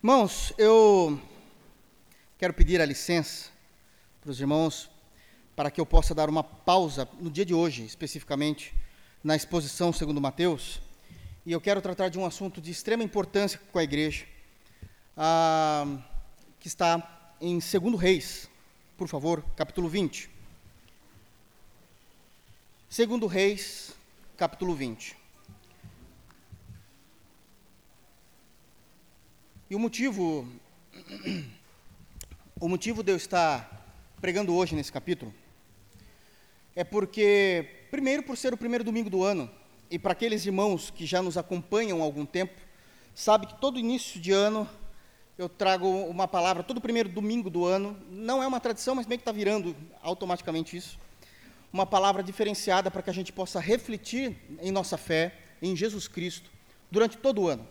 Irmãos, eu quero pedir a licença para os irmãos para que eu possa dar uma pausa no dia de hoje, especificamente, na exposição segundo Mateus, e eu quero tratar de um assunto de extrema importância com a igreja, ah, que está em 2 Reis, por favor, capítulo 20. 2 Reis, capítulo 20. E o motivo, o motivo de eu estar pregando hoje nesse capítulo é porque, primeiro, por ser o primeiro domingo do ano, e para aqueles irmãos que já nos acompanham há algum tempo, sabe que todo início de ano eu trago uma palavra, todo primeiro domingo do ano, não é uma tradição, mas meio que está virando automaticamente isso, uma palavra diferenciada para que a gente possa refletir em nossa fé, em Jesus Cristo, durante todo o ano.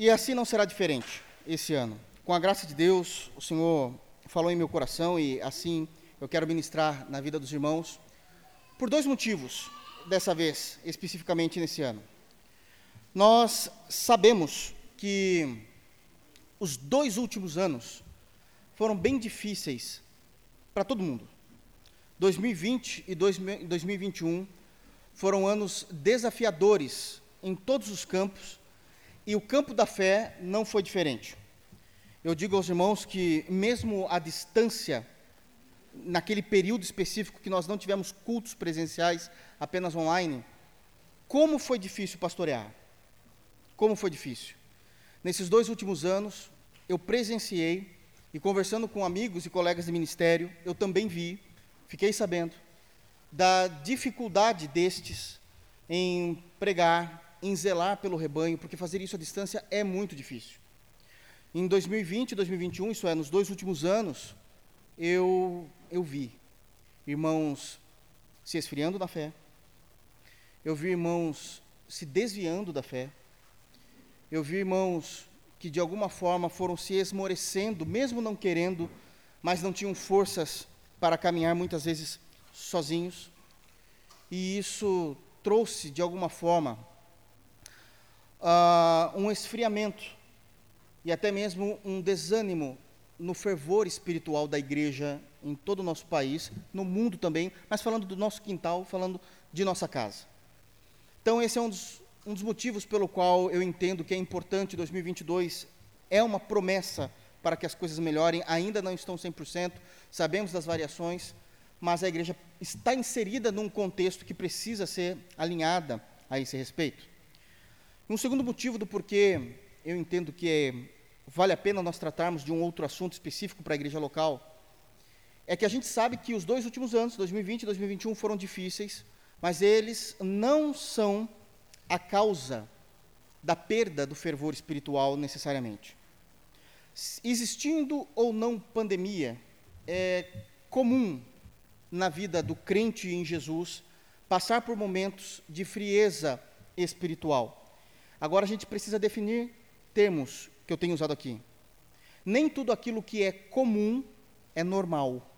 E assim não será diferente esse ano. Com a graça de Deus, o Senhor falou em meu coração e assim eu quero ministrar na vida dos irmãos por dois motivos, dessa vez, especificamente nesse ano. Nós sabemos que os dois últimos anos foram bem difíceis para todo mundo. 2020 e 2021 foram anos desafiadores em todos os campos e o campo da fé não foi diferente. Eu digo aos irmãos que, mesmo à distância, naquele período específico que nós não tivemos cultos presenciais, apenas online, como foi difícil pastorear? Como foi difícil? Nesses dois últimos anos, eu presenciei, e conversando com amigos e colegas de ministério, eu também vi, fiquei sabendo, da dificuldade destes em pregar, em zelar pelo rebanho, porque fazer isso à distância é muito difícil. Em 2020 e 2021, isso é, nos dois últimos anos, eu, eu vi irmãos se esfriando na fé, eu vi irmãos se desviando da fé, eu vi irmãos que de alguma forma foram se esmorecendo, mesmo não querendo, mas não tinham forças para caminhar muitas vezes sozinhos. E isso trouxe, de alguma forma, uh, um esfriamento e até mesmo um desânimo no fervor espiritual da igreja em todo o nosso país, no mundo também, mas falando do nosso quintal, falando de nossa casa. Então, esse é um dos, um dos motivos pelo qual eu entendo que é importante 2022, é uma promessa para que as coisas melhorem, ainda não estão 100%, sabemos das variações, mas a igreja está inserida num contexto que precisa ser alinhada a esse respeito. Um segundo motivo do porquê eu entendo que é, vale a pena nós tratarmos de um outro assunto específico para a igreja local é que a gente sabe que os dois últimos anos, 2020 e 2021, foram difíceis, mas eles não são a causa da perda do fervor espiritual necessariamente. Existindo ou não pandemia, é comum na vida do crente em Jesus passar por momentos de frieza espiritual. Agora a gente precisa definir termos que eu tenho usado aqui. Nem tudo aquilo que é comum é normal.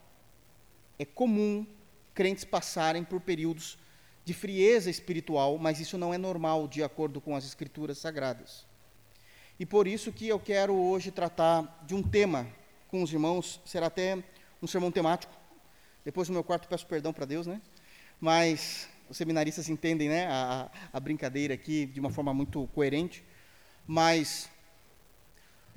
É comum crentes passarem por períodos de frieza espiritual, mas isso não é normal de acordo com as escrituras sagradas. E por isso que eu quero hoje tratar de um tema com os irmãos, será até um sermão temático. Depois no meu quarto peço perdão para Deus, né? Mas os seminaristas entendem né, a, a brincadeira aqui de uma forma muito coerente, mas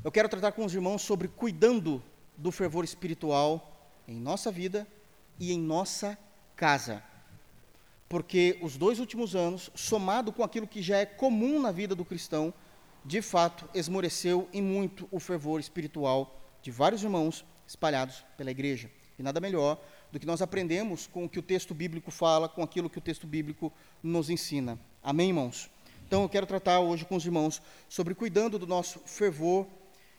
eu quero tratar com os irmãos sobre cuidando do fervor espiritual em nossa vida e em nossa casa. Porque os dois últimos anos, somado com aquilo que já é comum na vida do cristão, de fato esmoreceu em muito o fervor espiritual de vários irmãos espalhados pela igreja. E nada melhor do que nós aprendemos com o que o texto bíblico fala, com aquilo que o texto bíblico nos ensina. Amém, irmãos? Então eu quero tratar hoje com os irmãos sobre cuidando do nosso fervor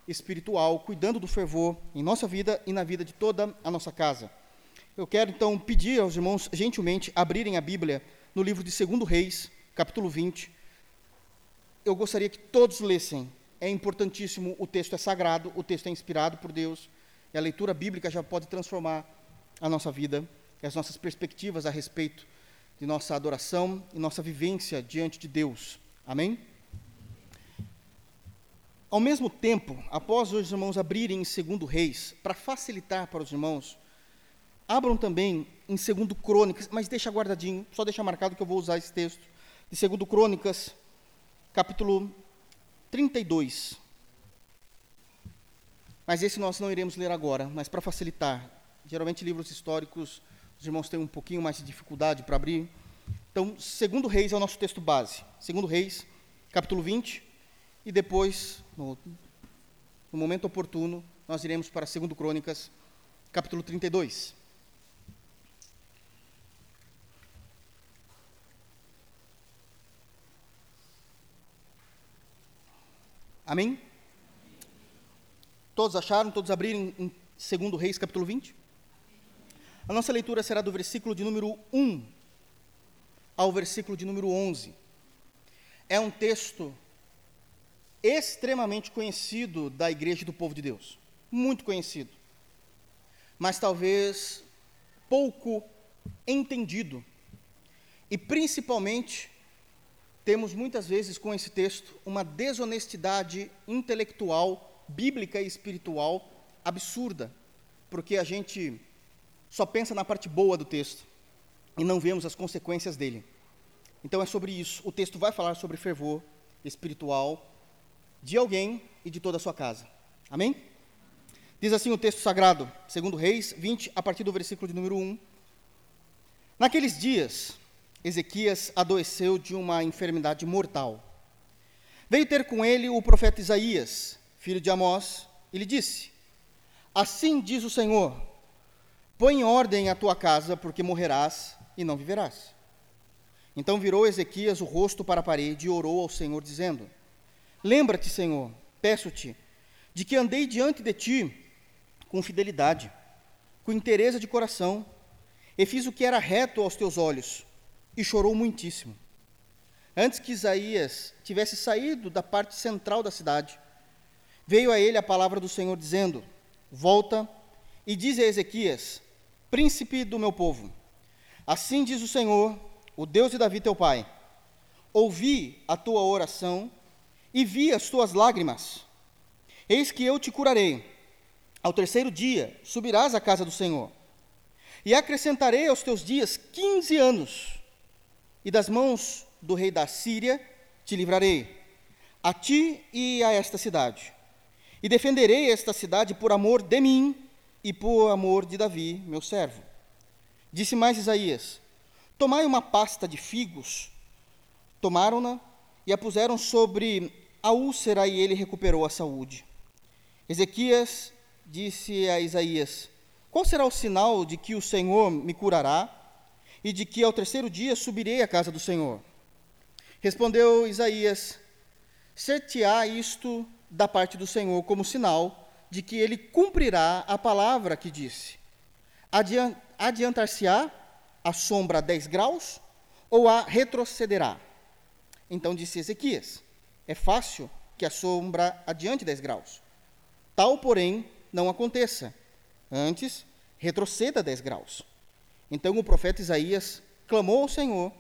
espiritual, cuidando do fervor em nossa vida e na vida de toda a nossa casa. Eu quero então pedir aos irmãos gentilmente abrirem a Bíblia no livro de 2 Reis, capítulo 20. Eu gostaria que todos lessem. É importantíssimo, o texto é sagrado, o texto é inspirado por Deus, e a leitura bíblica já pode transformar a nossa vida e as nossas perspectivas a respeito de nossa adoração e nossa vivência diante de Deus. Amém? Ao mesmo tempo, após os irmãos abrirem em segundo Reis, para facilitar para os irmãos, abram também em segundo Crônicas, mas deixa guardadinho, só deixa marcado que eu vou usar esse texto, de segundo Crônicas, capítulo 32. Mas esse nós não iremos ler agora, mas para facilitar. Geralmente livros históricos, os irmãos têm um pouquinho mais de dificuldade para abrir. Então, segundo Reis é o nosso texto base. Segundo Reis, capítulo 20, e depois, no, no momento oportuno, nós iremos para segundo Crônicas, capítulo 32. Amém? Todos acharam? Todos abriram em 2 Reis, capítulo 20? A nossa leitura será do versículo de número 1 ao versículo de número 11. É um texto extremamente conhecido da igreja do povo de Deus. Muito conhecido. Mas talvez pouco entendido. E principalmente, temos muitas vezes com esse texto uma desonestidade intelectual bíblica e espiritual absurda, porque a gente só pensa na parte boa do texto e não vemos as consequências dele. Então é sobre isso. O texto vai falar sobre fervor espiritual de alguém e de toda a sua casa. Amém? Diz assim o texto sagrado, segundo Reis 20, a partir do versículo de número 1. Naqueles dias, Ezequias adoeceu de uma enfermidade mortal. Veio ter com ele o profeta Isaías, filho de Amós, e lhe disse: Assim diz o Senhor: Põe em ordem a tua casa, porque morrerás e não viverás. Então virou Ezequias o rosto para a parede e orou ao Senhor, dizendo: Lembra-te, Senhor, peço-te, de que andei diante de ti com fidelidade, com interesse de coração, e fiz o que era reto aos teus olhos, e chorou muitíssimo. Antes que Isaías tivesse saído da parte central da cidade, veio a ele a palavra do Senhor dizendo: Volta e diz a Ezequias, príncipe do meu povo: Assim diz o Senhor, o Deus de Davi teu pai: Ouvi a tua oração e vi as tuas lágrimas. Eis que eu te curarei. Ao terceiro dia subirás à casa do Senhor. E acrescentarei aos teus dias quinze anos, e das mãos do rei da Síria te livrarei, a ti e a esta cidade. E defenderei esta cidade por amor de mim e por amor de Davi, meu servo. Disse mais Isaías: Tomai uma pasta de figos. Tomaram-na e a puseram sobre a úlcera, e ele recuperou a saúde. Ezequias disse a Isaías: Qual será o sinal de que o Senhor me curará e de que ao terceiro dia subirei à casa do Senhor? Respondeu Isaías: Ser-te-á isto da parte do Senhor como sinal de que ele cumprirá a palavra que disse. Adiantar-se-á a sombra a 10 graus ou a retrocederá? Então disse Ezequias: É fácil que a sombra adiante 10 graus. Tal, porém, não aconteça. Antes, retroceda 10 graus. Então o profeta Isaías clamou ao Senhor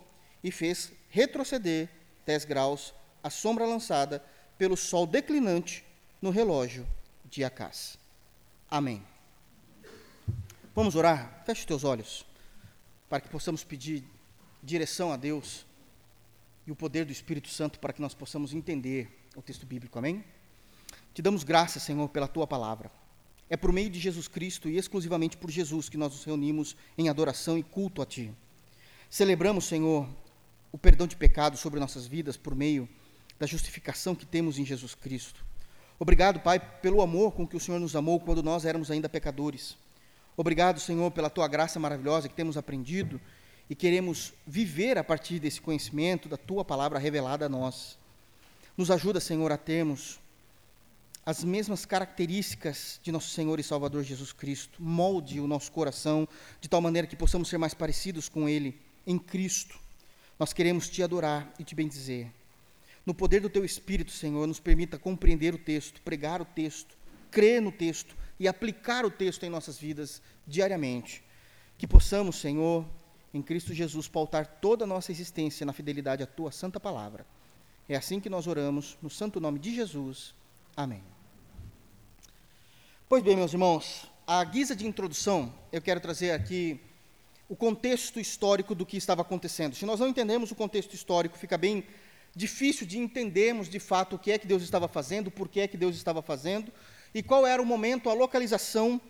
e fez retroceder 10 graus a sombra lançada pelo sol declinante no relógio de Acás. Amém. Vamos orar? Feche os teus olhos, para que possamos pedir direção a Deus e o poder do Espírito Santo para que nós possamos entender o texto bíblico. Amém? Te damos graças, Senhor, pela tua palavra. É por meio de Jesus Cristo e exclusivamente por Jesus que nós nos reunimos em adoração e culto a Ti. Celebramos, Senhor, o perdão de pecados sobre nossas vidas por meio da justificação que temos em Jesus Cristo. Obrigado, Pai, pelo amor com que o Senhor nos amou quando nós éramos ainda pecadores. Obrigado, Senhor, pela tua graça maravilhosa que temos aprendido e queremos viver a partir desse conhecimento da tua palavra revelada a nós. Nos ajuda, Senhor, a termos as mesmas características de nosso Senhor e Salvador Jesus Cristo. Molde o nosso coração de tal maneira que possamos ser mais parecidos com Ele em Cristo. Nós queremos te adorar e te bendizer. No poder do teu Espírito, Senhor, nos permita compreender o texto, pregar o texto, crer no texto e aplicar o texto em nossas vidas diariamente. Que possamos, Senhor, em Cristo Jesus, pautar toda a nossa existência na fidelidade à tua santa palavra. É assim que nós oramos, no santo nome de Jesus. Amém. Pois bem, meus irmãos, à guisa de introdução, eu quero trazer aqui o contexto histórico do que estava acontecendo. Se nós não entendemos o contexto histórico, fica bem difícil de entendermos de fato o que é que Deus estava fazendo, por que é que Deus estava fazendo e qual era o momento, a localização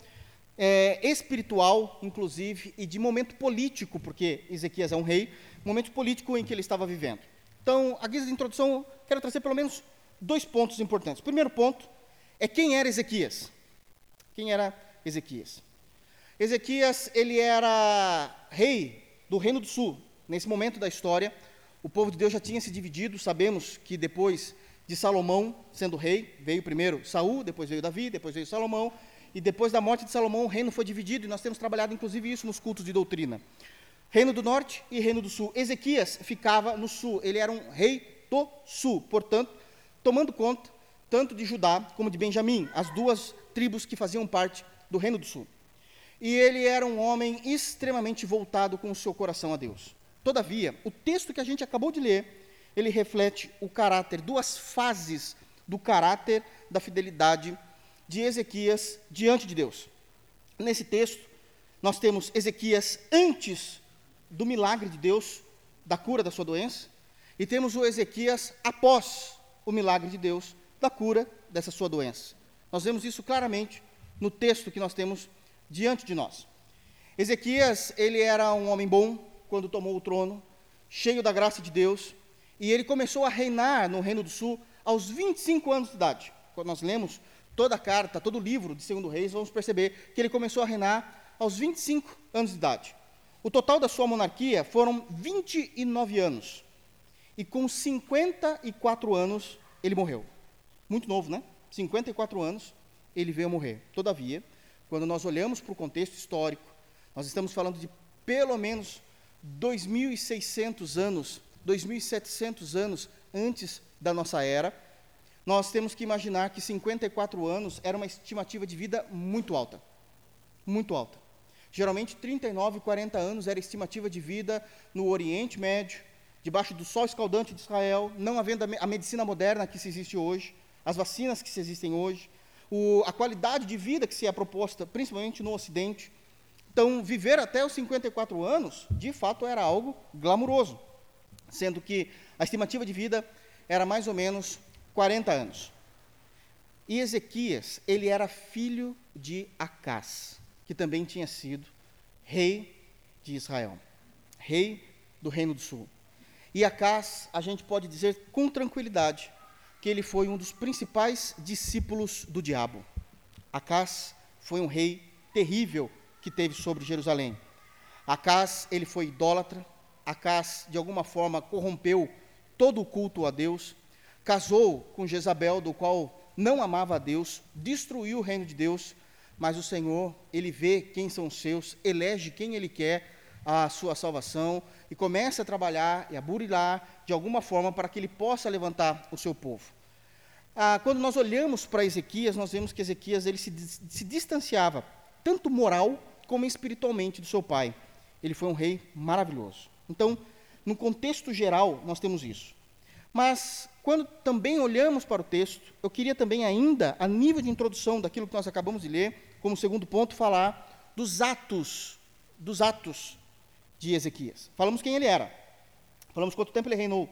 é, espiritual, inclusive, e de momento político, porque Ezequias é um rei, momento político em que ele estava vivendo. Então, a guisa de introdução, quero trazer pelo menos dois pontos importantes. O primeiro ponto é quem era Ezequias. Quem era Ezequias? Ezequias, ele era rei do Reino do Sul. Nesse momento da história, o povo de Deus já tinha se dividido. Sabemos que depois de Salomão sendo rei, veio primeiro Saul, depois veio Davi, depois veio Salomão, e depois da morte de Salomão o reino foi dividido, e nós temos trabalhado inclusive isso nos cultos de doutrina. Reino do Norte e Reino do Sul. Ezequias ficava no sul, ele era um rei do sul, portanto, tomando conta tanto de Judá como de Benjamim, as duas tribos que faziam parte do Reino do Sul. E ele era um homem extremamente voltado com o seu coração a Deus. Todavia, o texto que a gente acabou de ler, ele reflete o caráter, duas fases do caráter da fidelidade de Ezequias diante de Deus. Nesse texto, nós temos Ezequias antes do milagre de Deus, da cura da sua doença, e temos o Ezequias após o milagre de Deus, da cura dessa sua doença. Nós vemos isso claramente no texto que nós temos diante de nós. Ezequias, ele era um homem bom quando tomou o trono, cheio da graça de Deus, e ele começou a reinar no Reino do Sul aos 25 anos de idade. Quando nós lemos toda a carta, todo o livro de Segundo Reis, vamos perceber que ele começou a reinar aos 25 anos de idade. O total da sua monarquia foram 29 anos. E com 54 anos ele morreu. Muito novo, né? 54 anos ele veio a morrer. Todavia, quando nós olhamos para o contexto histórico, nós estamos falando de pelo menos 2.600 anos, 2.700 anos antes da nossa era, nós temos que imaginar que 54 anos era uma estimativa de vida muito alta. Muito alta. Geralmente, 39, 40 anos era estimativa de vida no Oriente Médio, debaixo do sol escaldante de Israel, não havendo a medicina moderna que se existe hoje, as vacinas que se existem hoje, o, a qualidade de vida que se é proposta, principalmente no Ocidente. Então, viver até os 54 anos, de fato, era algo glamuroso, sendo que a estimativa de vida era mais ou menos 40 anos. E Ezequias, ele era filho de Acás, que também tinha sido rei de Israel, rei do Reino do Sul. E Acás, a gente pode dizer com tranquilidade, que ele foi um dos principais discípulos do diabo. Acás foi um rei terrível que teve sobre Jerusalém. Acás, ele foi idólatra, Acás, de alguma forma, corrompeu todo o culto a Deus, casou com Jezabel, do qual não amava a Deus, destruiu o reino de Deus, mas o Senhor, ele vê quem são seus, elege quem ele quer a sua salvação e começa a trabalhar e a burilar de alguma forma para que ele possa levantar o seu povo. Ah, quando nós olhamos para Ezequias, nós vemos que Ezequias ele se, se distanciava, tanto moral como espiritualmente, do seu pai. Ele foi um rei maravilhoso. Então, no contexto geral, nós temos isso. Mas, quando também olhamos para o texto, eu queria também, ainda, a nível de introdução daquilo que nós acabamos de ler, como segundo ponto, falar dos atos, dos atos de Ezequias. Falamos quem ele era, falamos quanto tempo ele reinou,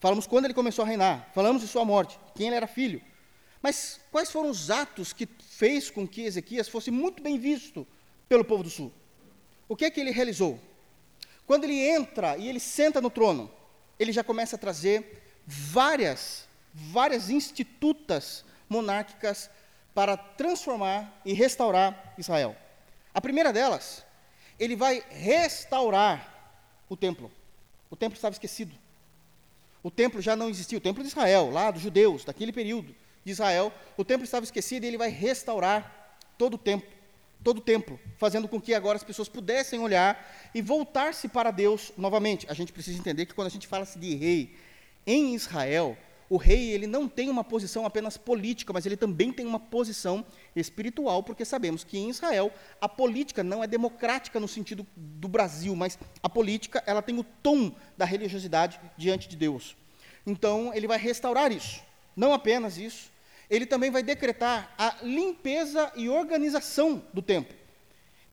falamos quando ele começou a reinar, falamos de sua morte, quem ele era filho. Mas quais foram os atos que fez com que Ezequias fosse muito bem visto pelo povo do sul? O que é que ele realizou? Quando ele entra e ele senta no trono, ele já começa a trazer várias, várias institutas monárquicas para transformar e restaurar Israel. A primeira delas, ele vai restaurar o templo. O templo estava esquecido. O templo já não existia, o templo de Israel, lá dos judeus, daquele período de Israel, o templo estava esquecido e ele vai restaurar todo o templo, todo o templo, fazendo com que agora as pessoas pudessem olhar e voltar-se para Deus novamente. A gente precisa entender que quando a gente fala de rei em Israel, o rei ele não tem uma posição apenas política, mas ele também tem uma posição espiritual, porque sabemos que em Israel a política não é democrática no sentido do Brasil, mas a política ela tem o tom da religiosidade diante de Deus. Então ele vai restaurar isso. Não apenas isso, ele também vai decretar a limpeza e organização do templo.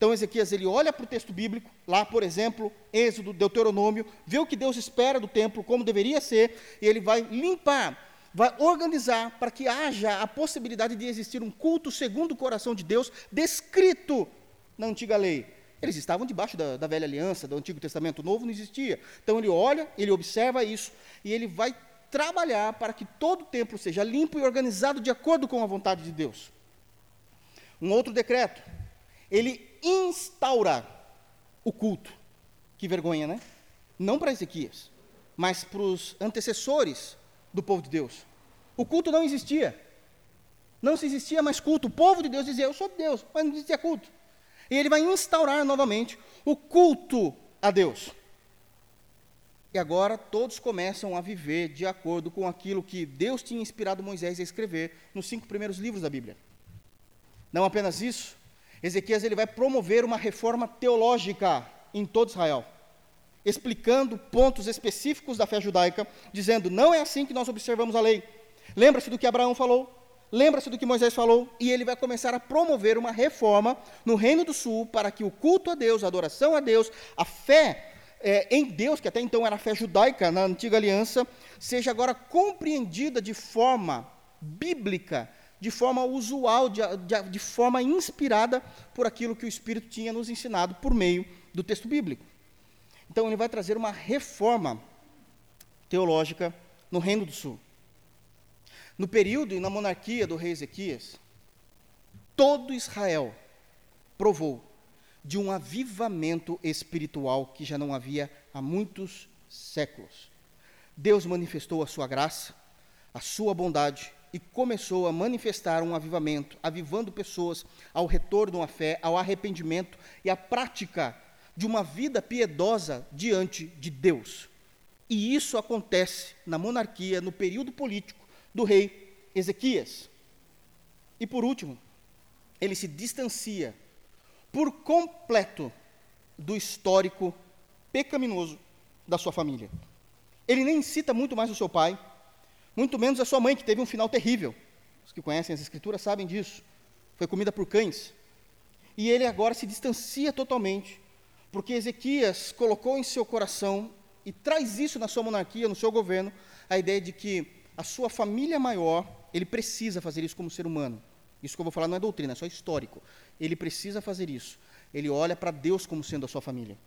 Então Ezequias ele olha para o texto bíblico, lá por exemplo, Êxodo, Deuteronômio, vê o que Deus espera do templo, como deveria ser, e ele vai limpar, vai organizar para que haja a possibilidade de existir um culto segundo o coração de Deus, descrito na antiga lei. Eles estavam debaixo da, da velha aliança, do Antigo Testamento Novo não existia. Então ele olha, ele observa isso, e ele vai trabalhar para que todo o templo seja limpo e organizado de acordo com a vontade de Deus. Um outro decreto, ele instaura o culto. Que vergonha, né? Não para Ezequias, mas para os antecessores do povo de Deus. O culto não existia. Não se existia mais culto. O povo de Deus dizia, eu sou Deus, mas não existia culto. E ele vai instaurar novamente o culto a Deus. E agora todos começam a viver de acordo com aquilo que Deus tinha inspirado Moisés a escrever nos cinco primeiros livros da Bíblia. Não apenas isso, Ezequias ele vai promover uma reforma teológica em todo Israel, explicando pontos específicos da fé judaica, dizendo: não é assim que nós observamos a lei. Lembra-se do que Abraão falou, lembra-se do que Moisés falou, e ele vai começar a promover uma reforma no Reino do Sul para que o culto a Deus, a adoração a Deus, a fé é, em Deus, que até então era a fé judaica na antiga aliança, seja agora compreendida de forma bíblica, de forma usual, de, de, de forma inspirada por aquilo que o Espírito tinha nos ensinado por meio do texto bíblico. Então, ele vai trazer uma reforma teológica no Reino do Sul. No período e na monarquia do rei Ezequias, todo Israel provou de um avivamento espiritual que já não havia há muitos séculos. Deus manifestou a sua graça, a sua bondade e começou a manifestar um avivamento, avivando pessoas ao retorno à fé, ao arrependimento e à prática de uma vida piedosa diante de Deus. E isso acontece na monarquia, no período político do rei Ezequias. E por último, ele se distancia por completo do histórico pecaminoso da sua família. Ele nem cita muito mais o seu pai, muito menos a sua mãe, que teve um final terrível. Os que conhecem as Escrituras sabem disso. Foi comida por cães. E ele agora se distancia totalmente, porque Ezequias colocou em seu coração e traz isso na sua monarquia, no seu governo, a ideia de que a sua família maior, ele precisa fazer isso como ser humano. Isso que eu vou falar não é doutrina, é só histórico. Ele precisa fazer isso. Ele olha para Deus como sendo a sua família.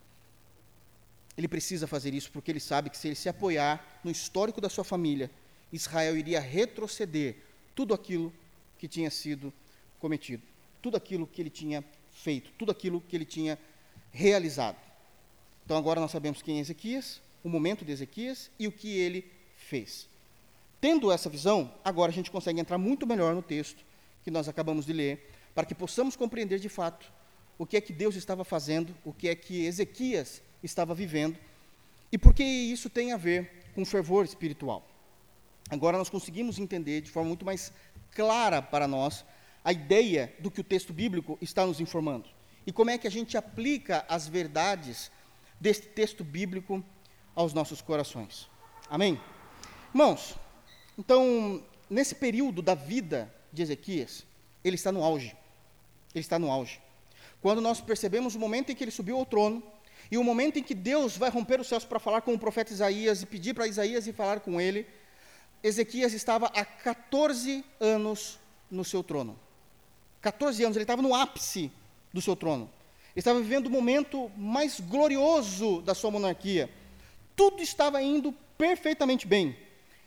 Ele precisa fazer isso porque ele sabe que se ele se apoiar no histórico da sua família, Israel iria retroceder tudo aquilo que tinha sido cometido, tudo aquilo que ele tinha feito, tudo aquilo que ele tinha realizado. Então agora nós sabemos quem é Ezequias, o momento de Ezequias e o que ele fez. Tendo essa visão, agora a gente consegue entrar muito melhor no texto que nós acabamos de ler, para que possamos compreender de fato o que é que Deus estava fazendo, o que é que Ezequias estava vivendo e por que isso tem a ver com fervor espiritual. Agora nós conseguimos entender de forma muito mais clara para nós a ideia do que o texto bíblico está nos informando e como é que a gente aplica as verdades deste texto bíblico aos nossos corações. Amém? Irmãos, então, nesse período da vida de Ezequias, ele está no auge. Ele está no auge. Quando nós percebemos o momento em que ele subiu ao trono, e o momento em que Deus vai romper os céus para falar com o profeta Isaías e pedir para Isaías ir falar com ele, Ezequias estava há 14 anos no seu trono. 14 anos, ele estava no ápice do seu trono. Ele estava vivendo o momento mais glorioso da sua monarquia. Tudo estava indo perfeitamente bem.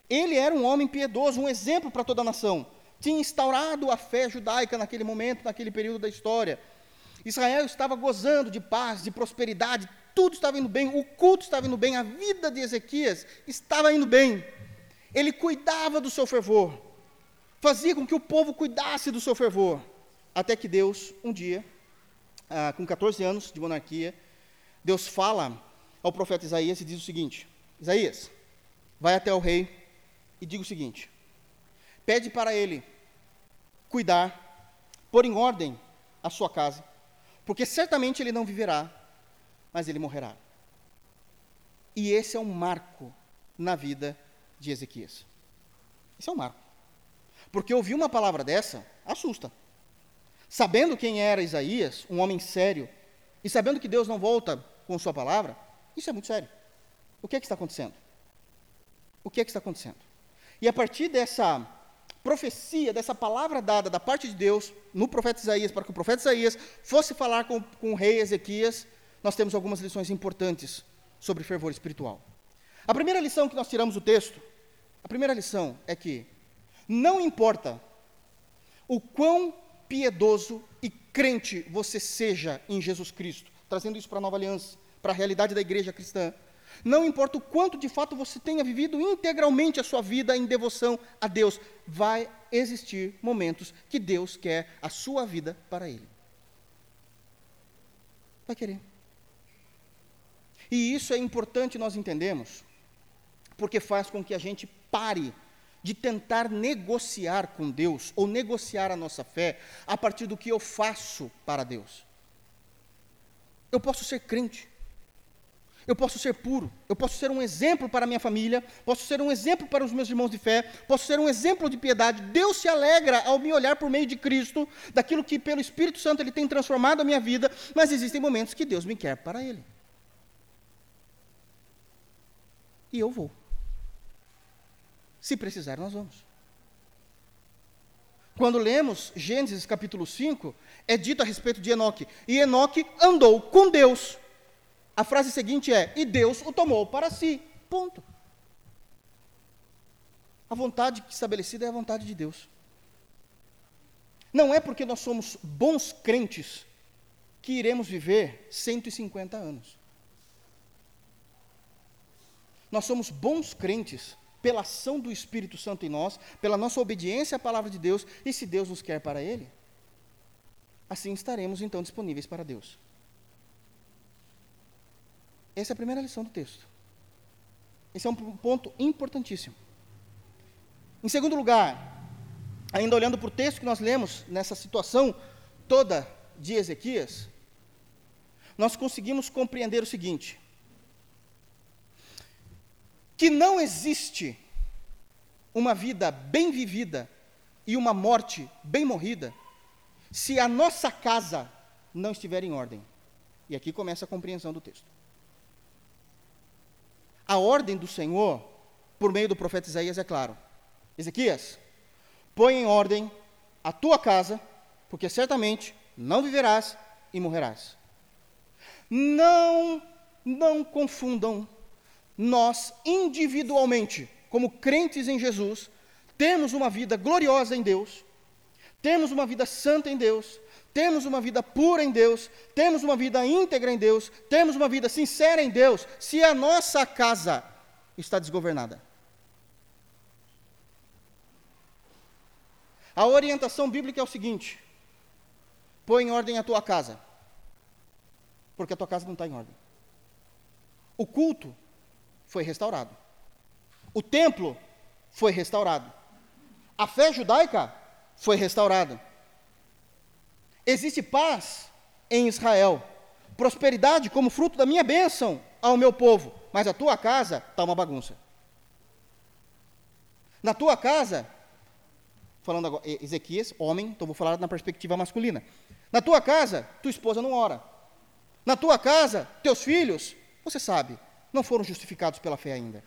Ele era um homem piedoso, um exemplo para toda a nação tinha instaurado a fé judaica naquele momento, naquele período da história. Israel estava gozando de paz, de prosperidade, tudo estava indo bem, o culto estava indo bem, a vida de Ezequias estava indo bem. Ele cuidava do seu fervor, fazia com que o povo cuidasse do seu fervor, até que Deus, um dia, ah, com 14 anos de monarquia, Deus fala ao profeta Isaías e diz o seguinte: Isaías, vai até o rei e diga o seguinte: pede para ele cuidar, pôr em ordem a sua casa, porque certamente ele não viverá, mas ele morrerá. E esse é um marco na vida de Ezequias. Esse é um marco. Porque ouvir uma palavra dessa assusta. Sabendo quem era Isaías, um homem sério, e sabendo que Deus não volta com Sua palavra, isso é muito sério. O que é que está acontecendo? O que é que está acontecendo? E a partir dessa profecia, dessa palavra dada da parte de Deus no profeta Isaías, para que o profeta Isaías fosse falar com, com o rei Ezequias, nós temos algumas lições importantes sobre fervor espiritual. A primeira lição que nós tiramos do texto, a primeira lição é que não importa o quão piedoso e crente você seja em Jesus Cristo, trazendo isso para a nova aliança, para a realidade da igreja cristã, não importa o quanto de fato você tenha vivido integralmente a sua vida em devoção a Deus, vai existir momentos que Deus quer a sua vida para Ele. Vai querer. E isso é importante nós entendemos, porque faz com que a gente pare de tentar negociar com Deus ou negociar a nossa fé a partir do que eu faço para Deus. Eu posso ser crente, eu posso ser puro, eu posso ser um exemplo para a minha família, posso ser um exemplo para os meus irmãos de fé, posso ser um exemplo de piedade. Deus se alegra ao me olhar por meio de Cristo, daquilo que pelo Espírito Santo Ele tem transformado a minha vida, mas existem momentos que Deus me quer para Ele. E eu vou. Se precisar, nós vamos. Quando lemos Gênesis capítulo 5, é dito a respeito de Enoque, e Enoque andou com Deus. A frase seguinte é: E Deus o tomou para si. Ponto. A vontade estabelecida é a vontade de Deus. Não é porque nós somos bons crentes que iremos viver 150 anos. Nós somos bons crentes pela ação do Espírito Santo em nós, pela nossa obediência à palavra de Deus, e se Deus nos quer para Ele, assim estaremos então disponíveis para Deus. Essa é a primeira lição do texto. Esse é um ponto importantíssimo. Em segundo lugar, ainda olhando para o texto que nós lemos, nessa situação toda de Ezequias, nós conseguimos compreender o seguinte: que não existe uma vida bem vivida e uma morte bem morrida se a nossa casa não estiver em ordem. E aqui começa a compreensão do texto. A ordem do Senhor, por meio do profeta Isaías, é claro. Ezequias, põe em ordem a tua casa, porque certamente não viverás e morrerás. Não, não confundam nós individualmente, como crentes em Jesus, temos uma vida gloriosa em Deus, temos uma vida santa em Deus, temos uma vida pura em Deus, temos uma vida íntegra em Deus, temos uma vida sincera em Deus, se a nossa casa está desgovernada. A orientação bíblica é o seguinte: põe em ordem a tua casa, porque a tua casa não está em ordem. O culto foi restaurado, o templo foi restaurado, a fé judaica foi restaurada. Existe paz em Israel, prosperidade como fruto da minha bênção ao meu povo, mas a tua casa está uma bagunça. Na tua casa, falando agora, Ezequias, homem, então vou falar na perspectiva masculina. Na tua casa, tua esposa não ora. Na tua casa, teus filhos, você sabe, não foram justificados pela fé ainda.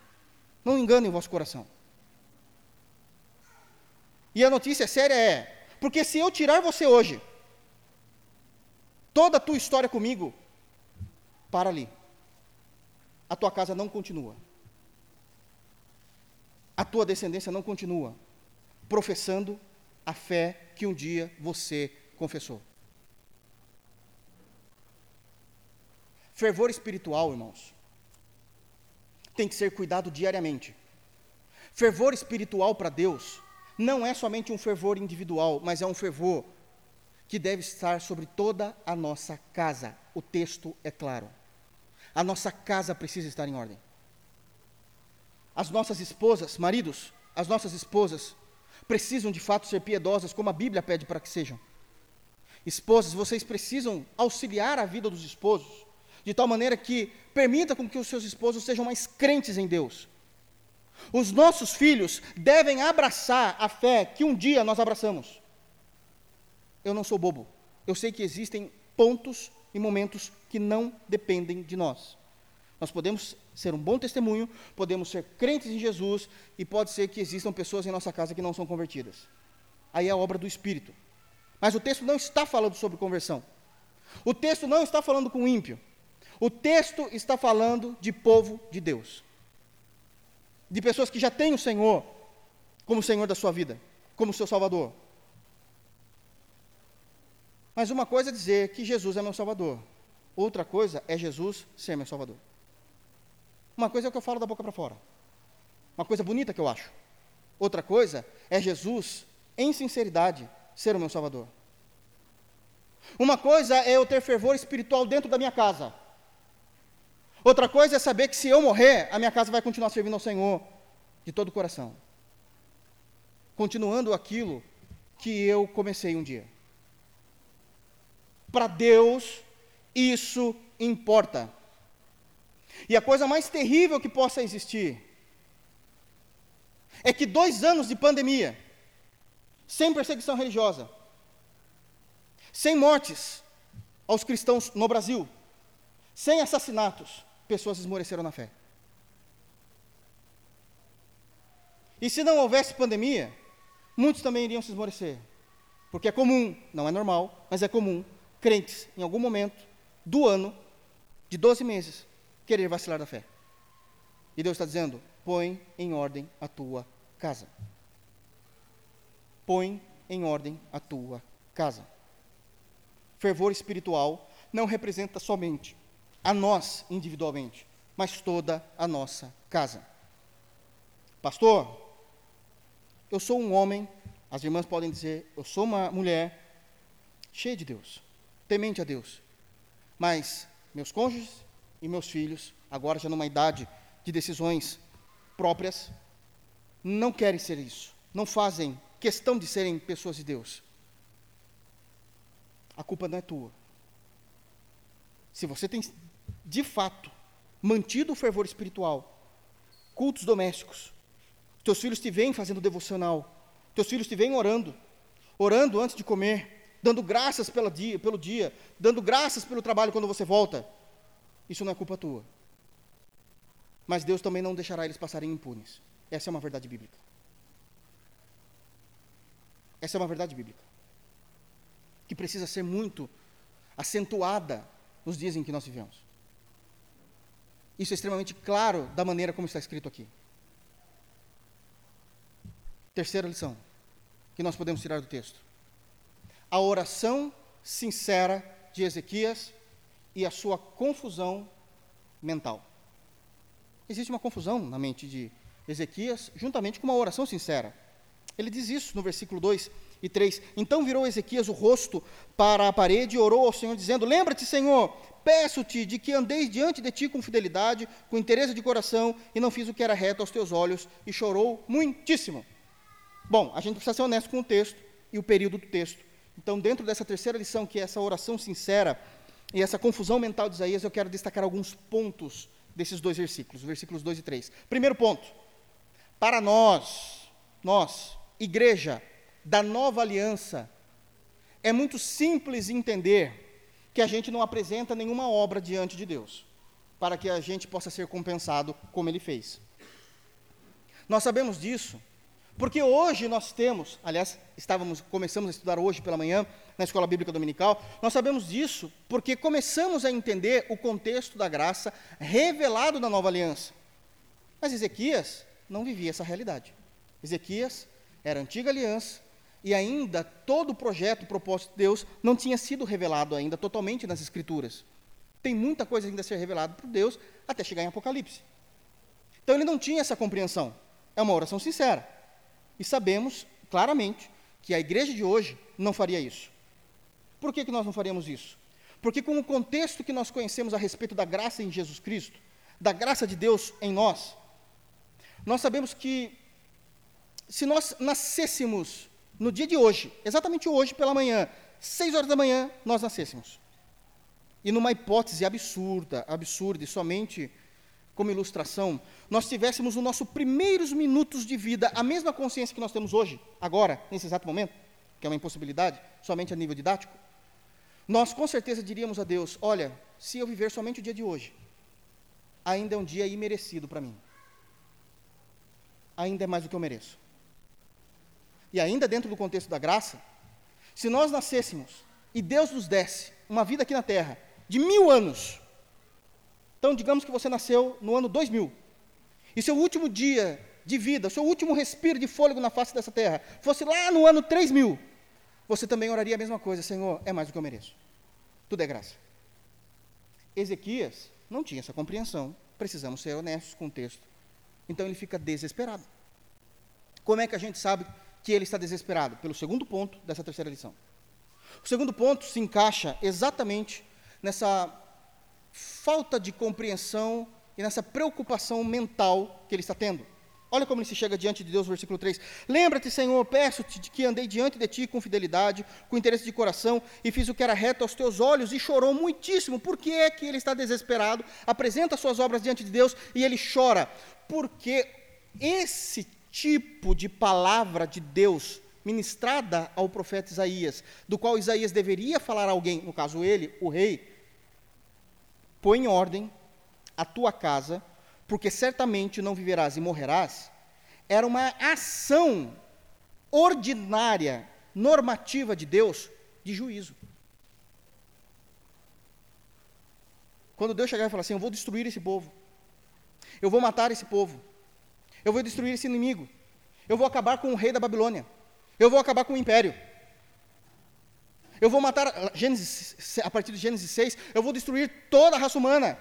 Não enganem o vosso coração. E a notícia séria é: porque se eu tirar você hoje toda a tua história comigo, para ali. A tua casa não continua. A tua descendência não continua professando a fé que um dia você confessou. Fervor espiritual, irmãos, tem que ser cuidado diariamente. Fervor espiritual para Deus não é somente um fervor individual, mas é um fervor que deve estar sobre toda a nossa casa. O texto é claro. A nossa casa precisa estar em ordem. As nossas esposas, maridos, as nossas esposas, precisam de fato ser piedosas, como a Bíblia pede para que sejam. Esposas, vocês precisam auxiliar a vida dos esposos, de tal maneira que permita com que os seus esposos sejam mais crentes em Deus. Os nossos filhos devem abraçar a fé que um dia nós abraçamos. Eu não sou bobo. Eu sei que existem pontos e momentos que não dependem de nós. Nós podemos ser um bom testemunho, podemos ser crentes em Jesus e pode ser que existam pessoas em nossa casa que não são convertidas. Aí é a obra do Espírito. Mas o texto não está falando sobre conversão. O texto não está falando com ímpio. O texto está falando de povo de Deus. De pessoas que já têm o Senhor como Senhor da sua vida, como seu Salvador. Mas uma coisa é dizer que Jesus é meu Salvador. Outra coisa é Jesus ser meu Salvador. Uma coisa é o que eu falo da boca para fora. Uma coisa bonita que eu acho. Outra coisa é Jesus, em sinceridade, ser o meu Salvador. Uma coisa é eu ter fervor espiritual dentro da minha casa. Outra coisa é saber que se eu morrer, a minha casa vai continuar servindo ao Senhor de todo o coração. Continuando aquilo que eu comecei um dia. Para Deus, isso importa. E a coisa mais terrível que possa existir é que dois anos de pandemia, sem perseguição religiosa, sem mortes aos cristãos no Brasil, sem assassinatos, pessoas esmoreceram na fé. E se não houvesse pandemia, muitos também iriam se esmorecer. Porque é comum, não é normal, mas é comum, crentes, em algum momento do ano, de 12 meses, querer vacilar da fé. E Deus está dizendo: põe em ordem a tua casa. Põe em ordem a tua casa. Fervor espiritual não representa somente a nós individualmente, mas toda a nossa casa. Pastor, eu sou um homem, as irmãs podem dizer, eu sou uma mulher cheia de Deus, temente a Deus, mas meus cônjuges e meus filhos, agora já numa idade de decisões próprias, não querem ser isso, não fazem questão de serem pessoas de Deus. A culpa não é tua. Se você tem, de fato, mantido o fervor espiritual, cultos domésticos, teus filhos te veem fazendo devocional, teus filhos te veem orando, orando antes de comer, dando graças pelo dia, pelo dia, dando graças pelo trabalho quando você volta, isso não é culpa tua. Mas Deus também não deixará eles passarem impunes. Essa é uma verdade bíblica. Essa é uma verdade bíblica. Que precisa ser muito acentuada nos dias em que nós vivemos. Isso é extremamente claro da maneira como está escrito aqui. Terceira lição que nós podemos tirar do texto: a oração sincera de Ezequias e a sua confusão mental. Existe uma confusão na mente de Ezequias, juntamente com uma oração sincera. Ele diz isso no versículo 2 e 3. Então virou Ezequias o rosto para a parede e orou ao Senhor, dizendo: Lembra-te, Senhor, peço-te de que andeis diante de ti com fidelidade, com interesse de coração, e não fiz o que era reto aos teus olhos, e chorou muitíssimo. Bom, a gente precisa ser honesto com o texto e o período do texto. Então, dentro dessa terceira lição, que é essa oração sincera, e essa confusão mental de Isaías, eu quero destacar alguns pontos desses dois versículos, versículos 2 e 3. Primeiro ponto, para nós, nós, igreja da nova aliança, é muito simples entender que a gente não apresenta nenhuma obra diante de Deus, para que a gente possa ser compensado como ele fez. Nós sabemos disso, porque hoje nós temos, aliás, estávamos, começamos a estudar hoje pela manhã, na escola bíblica dominical, nós sabemos disso porque começamos a entender o contexto da graça revelado na nova aliança. Mas Ezequias não vivia essa realidade. Ezequias era antiga aliança e ainda todo o projeto, o propósito de Deus não tinha sido revelado ainda totalmente nas Escrituras. Tem muita coisa ainda a ser revelada por Deus até chegar em Apocalipse. Então ele não tinha essa compreensão. É uma oração sincera. E sabemos claramente que a igreja de hoje não faria isso. Por que, que nós não faríamos isso? Porque, com o contexto que nós conhecemos a respeito da graça em Jesus Cristo, da graça de Deus em nós, nós sabemos que, se nós nascêssemos no dia de hoje, exatamente hoje pela manhã, seis horas da manhã, nós nascêssemos. E numa hipótese absurda, absurda, e somente como ilustração, nós tivéssemos nos nossos primeiros minutos de vida a mesma consciência que nós temos hoje, agora, nesse exato momento, que é uma impossibilidade, somente a nível didático, nós com certeza diríamos a Deus: Olha, se eu viver somente o dia de hoje, ainda é um dia imerecido para mim. Ainda é mais do que eu mereço. E ainda dentro do contexto da graça, se nós nascêssemos e Deus nos desse uma vida aqui na terra de mil anos, então digamos que você nasceu no ano 2000, e seu último dia de vida, seu último respiro de fôlego na face dessa terra, fosse lá no ano 3000, você também oraria a mesma coisa, Senhor, é mais do que eu mereço. Tudo é graça. Ezequias não tinha essa compreensão, precisamos ser honestos com o texto. Então ele fica desesperado. Como é que a gente sabe que ele está desesperado? Pelo segundo ponto dessa terceira lição. O segundo ponto se encaixa exatamente nessa falta de compreensão e nessa preocupação mental que ele está tendo. Olha como ele se chega diante de Deus, versículo 3. Lembra-te, Senhor, peço-te que andei diante de ti com fidelidade, com interesse de coração, e fiz o que era reto aos teus olhos, e chorou muitíssimo. Por que é que ele está desesperado? Apresenta suas obras diante de Deus e ele chora. Porque esse tipo de palavra de Deus ministrada ao profeta Isaías, do qual Isaías deveria falar a alguém, no caso ele, o rei, põe em ordem a tua casa porque certamente não viverás e morrerás, era uma ação ordinária, normativa de Deus, de juízo. Quando Deus chegar e falar assim: Eu vou destruir esse povo, eu vou matar esse povo, eu vou destruir esse inimigo, eu vou acabar com o rei da Babilônia, eu vou acabar com o império, eu vou matar, Gênesis, a partir de Gênesis 6, eu vou destruir toda a raça humana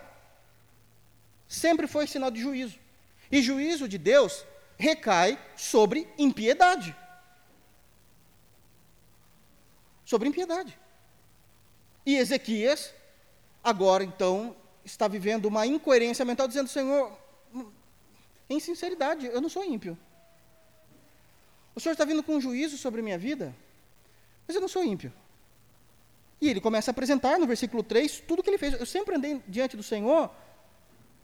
sempre foi sinal de juízo. E juízo de Deus recai sobre impiedade. Sobre impiedade. E Ezequias, agora então, está vivendo uma incoerência mental, dizendo: Senhor, em sinceridade, eu não sou ímpio. O Senhor está vindo com um juízo sobre minha vida, mas eu não sou ímpio. E ele começa a apresentar no versículo 3 tudo o que ele fez. Eu sempre andei diante do Senhor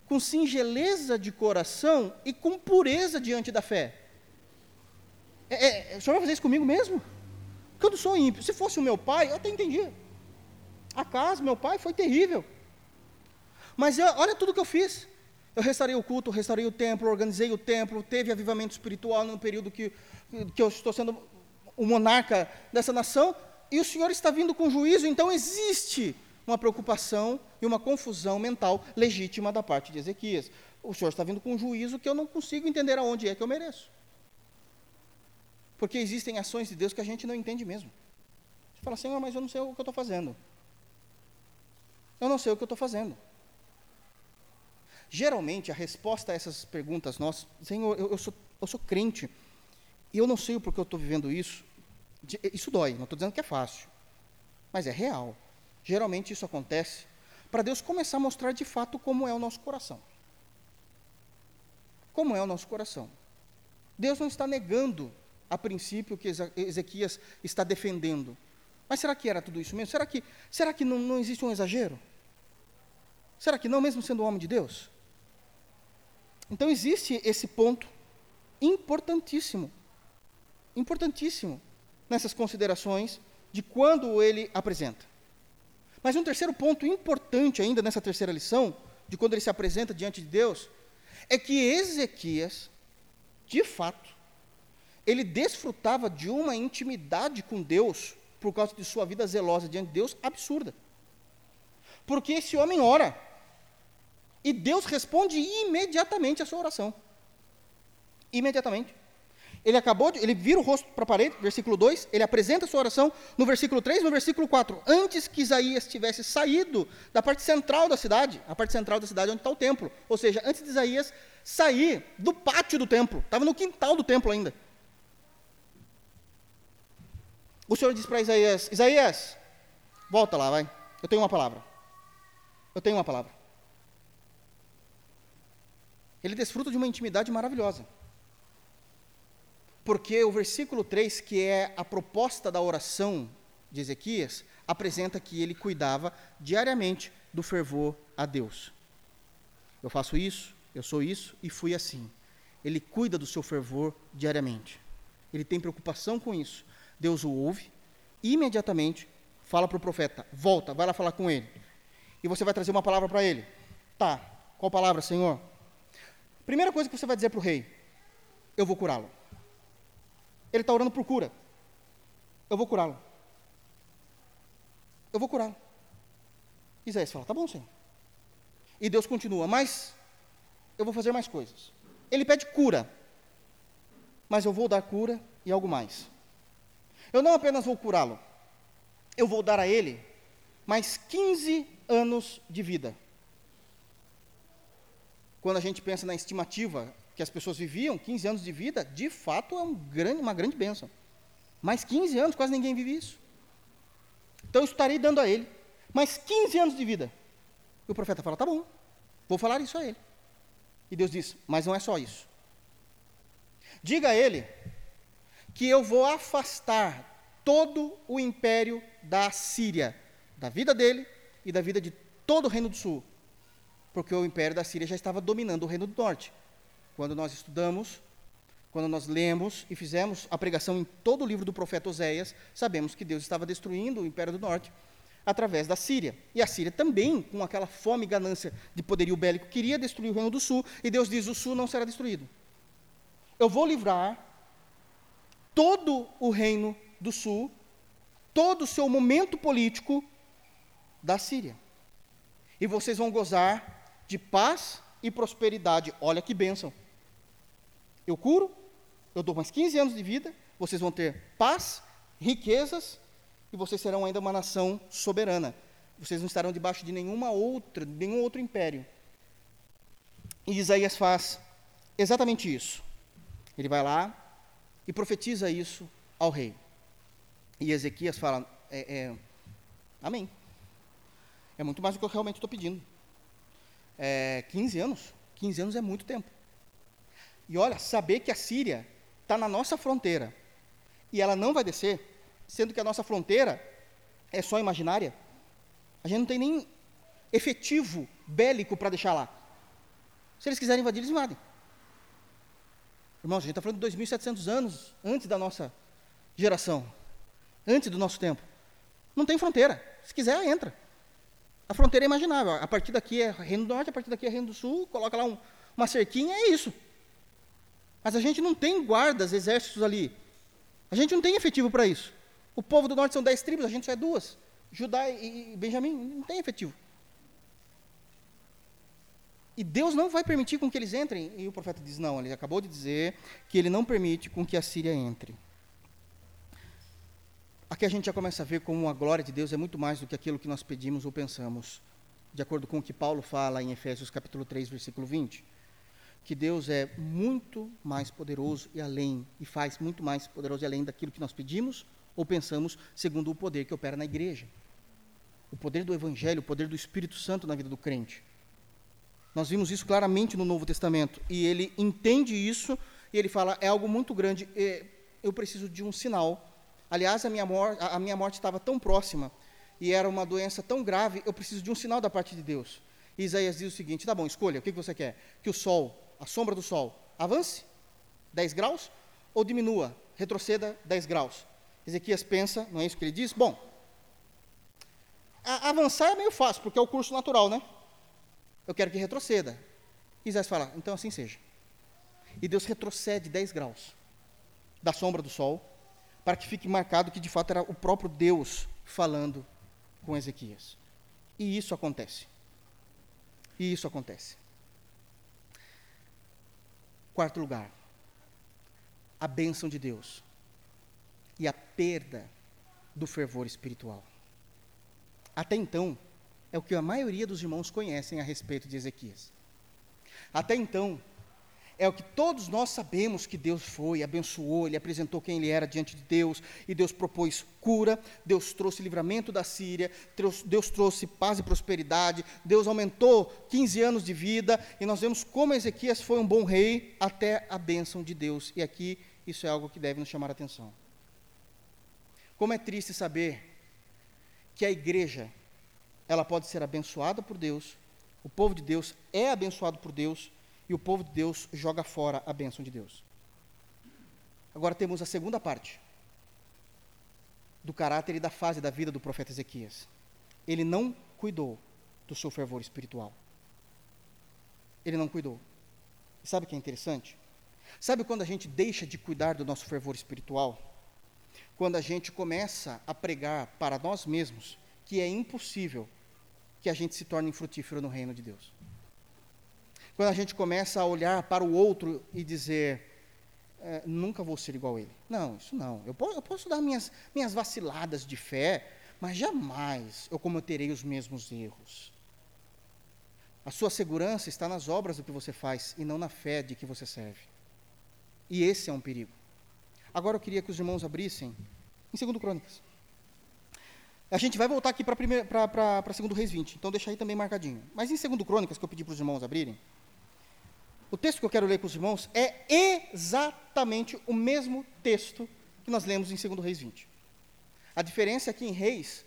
com singeleza de coração e com pureza diante da fé. É, é, o senhor vai fazer isso comigo mesmo? Porque eu não sou ímpio. Se fosse o meu pai, eu até entendia. A casa, meu pai, foi terrível. Mas eu, olha tudo que eu fiz. Eu restaurei o culto, restaurei o templo, organizei o templo, teve avivamento espiritual no período que, que eu estou sendo o monarca dessa nação, e o Senhor está vindo com juízo, então existe uma preocupação e uma confusão mental legítima da parte de Ezequias. O Senhor está vindo com juízo que eu não consigo entender aonde é que eu mereço. Porque existem ações de Deus que a gente não entende mesmo. Você fala, Senhor, mas eu não sei o que eu estou fazendo. Eu não sei o que eu estou fazendo. Geralmente, a resposta a essas perguntas nossas, Senhor, eu, eu, sou, eu sou crente, e eu não sei o porquê eu estou vivendo isso. Isso dói, não estou dizendo que é fácil, mas é real. Geralmente isso acontece para Deus começar a mostrar de fato como é o nosso coração. Como é o nosso coração. Deus não está negando a princípio que Ezequias está defendendo. Mas será que era tudo isso mesmo? Será que, será que não, não existe um exagero? Será que não, mesmo sendo um homem de Deus? Então existe esse ponto importantíssimo, importantíssimo nessas considerações de quando ele apresenta. Mas um terceiro ponto importante ainda nessa terceira lição, de quando ele se apresenta diante de Deus, é que Ezequias, de fato, ele desfrutava de uma intimidade com Deus, por causa de sua vida zelosa diante de Deus, absurda. Porque esse homem ora, e Deus responde imediatamente a sua oração. Imediatamente. Ele acabou de, ele vira o rosto para a parede, versículo 2, ele apresenta a sua oração no versículo 3, no versículo 4. Antes que Isaías tivesse saído da parte central da cidade, a parte central da cidade onde está o templo. Ou seja, antes de Isaías sair do pátio do templo, estava no quintal do templo ainda. O Senhor diz para Isaías: Isaías, volta lá, vai. Eu tenho uma palavra. Eu tenho uma palavra. Ele desfruta de uma intimidade maravilhosa. Porque o versículo 3, que é a proposta da oração de Ezequias, apresenta que ele cuidava diariamente do fervor a Deus. Eu faço isso, Eu sou isso e fui assim. Ele cuida do seu fervor diariamente. Ele tem preocupação com isso. Deus o ouve e imediatamente fala para o profeta: volta, vai lá falar com ele. E você vai trazer uma palavra para ele. Tá, qual palavra, Senhor? Primeira coisa que você vai dizer para o rei: eu vou curá-lo. Ele está orando por cura. Eu vou curá-lo. Eu vou curá-lo. Isaías fala: tá bom, Senhor. E Deus continua: mas eu vou fazer mais coisas. Ele pede cura, mas eu vou dar cura e algo mais. Eu não apenas vou curá-lo, eu vou dar a ele mais 15 anos de vida. Quando a gente pensa na estimativa que as pessoas viviam, 15 anos de vida, de fato é um grande, uma grande bênção. Mais 15 anos, quase ninguém vive isso. Então eu estarei dando a ele mais 15 anos de vida. E o profeta fala: tá bom, vou falar isso a ele. E Deus diz: mas não é só isso. Diga a ele que eu vou afastar todo o império da Síria, da vida dele e da vida de todo o reino do sul, porque o império da Síria já estava dominando o reino do norte. Quando nós estudamos, quando nós lemos e fizemos a pregação em todo o livro do profeta Oséias, sabemos que Deus estava destruindo o império do norte através da Síria. E a Síria também, com aquela fome e ganância de poderio bélico, queria destruir o reino do sul, e Deus diz: o sul não será destruído. Eu vou livrar todo o reino do sul, todo o seu momento político da Síria. E vocês vão gozar de paz e prosperidade. Olha que bênção. Eu curo, eu dou mais 15 anos de vida, vocês vão ter paz, riquezas, e vocês serão ainda uma nação soberana. Vocês não estarão debaixo de nenhuma outra, nenhum outro império. E Isaías faz exatamente isso. Ele vai lá e profetiza isso ao rei. E Ezequias fala: é, é, Amém. É muito mais do que eu realmente estou pedindo. É, 15 anos. 15 anos é muito tempo. E olha, saber que a Síria está na nossa fronteira e ela não vai descer, sendo que a nossa fronteira é só imaginária, a gente não tem nem efetivo bélico para deixar lá. Se eles quiserem invadir, eles invadem. Irmãos, a gente está falando de 2.700 anos antes da nossa geração antes do nosso tempo. Não tem fronteira. Se quiser, entra. A fronteira é imaginável. A partir daqui é Reino do Norte, a partir daqui é Reino do Sul, coloca lá um, uma cerquinha, é isso. Mas a gente não tem guardas, exércitos ali. A gente não tem efetivo para isso. O povo do norte são dez tribos, a gente só é duas. Judá e Benjamim, não tem efetivo. E Deus não vai permitir com que eles entrem. E o profeta diz: não, ele acabou de dizer que ele não permite com que a Síria entre. Aqui a gente já começa a ver como a glória de Deus é muito mais do que aquilo que nós pedimos ou pensamos, de acordo com o que Paulo fala em Efésios capítulo 3, versículo 20, que Deus é muito mais poderoso e além, e faz muito mais poderoso e além daquilo que nós pedimos ou pensamos, segundo o poder que opera na igreja. O poder do Evangelho, o poder do Espírito Santo na vida do crente. Nós vimos isso claramente no Novo Testamento, e ele entende isso, e ele fala: é algo muito grande, eu preciso de um sinal Aliás, a minha, mor a minha morte estava tão próxima e era uma doença tão grave, eu preciso de um sinal da parte de Deus. E Isaías diz o seguinte: tá bom, escolha, o que, que você quer? Que o sol, a sombra do sol, avance 10 graus ou diminua, retroceda 10 graus? Ezequias pensa, não é isso que ele diz? Bom, avançar é meio fácil, porque é o curso natural, né? Eu quero que retroceda. Isaías fala, então assim seja. E Deus retrocede 10 graus da sombra do sol para que fique marcado que de fato era o próprio Deus falando com Ezequias. E isso acontece. E isso acontece. Quarto lugar, a bênção de Deus e a perda do fervor espiritual. Até então, é o que a maioria dos irmãos conhecem a respeito de Ezequias. Até então, é o que todos nós sabemos que Deus foi, abençoou, Ele apresentou quem Ele era diante de Deus, e Deus propôs cura, Deus trouxe livramento da Síria, Deus trouxe paz e prosperidade, Deus aumentou 15 anos de vida, e nós vemos como Ezequias foi um bom rei até a bênção de Deus, e aqui isso é algo que deve nos chamar a atenção. Como é triste saber que a igreja, ela pode ser abençoada por Deus, o povo de Deus é abençoado por Deus, e o povo de Deus joga fora a bênção de Deus. Agora temos a segunda parte do caráter e da fase da vida do profeta Ezequias. Ele não cuidou do seu fervor espiritual. Ele não cuidou. E sabe o que é interessante? Sabe quando a gente deixa de cuidar do nosso fervor espiritual? Quando a gente começa a pregar para nós mesmos que é impossível que a gente se torne frutífero no reino de Deus. Quando a gente começa a olhar para o outro e dizer, é, nunca vou ser igual a ele. Não, isso não. Eu posso, eu posso dar minhas, minhas vaciladas de fé, mas jamais eu cometerei os mesmos erros. A sua segurança está nas obras do que você faz e não na fé de que você serve. E esse é um perigo. Agora eu queria que os irmãos abrissem em 2 Crônicas. A gente vai voltar aqui para 2 Reis 20, então deixa aí também marcadinho. Mas em 2 Crônicas, que eu pedi para os irmãos abrirem, o texto que eu quero ler com os irmãos é exatamente o mesmo texto que nós lemos em 2 Reis 20. A diferença é que em Reis,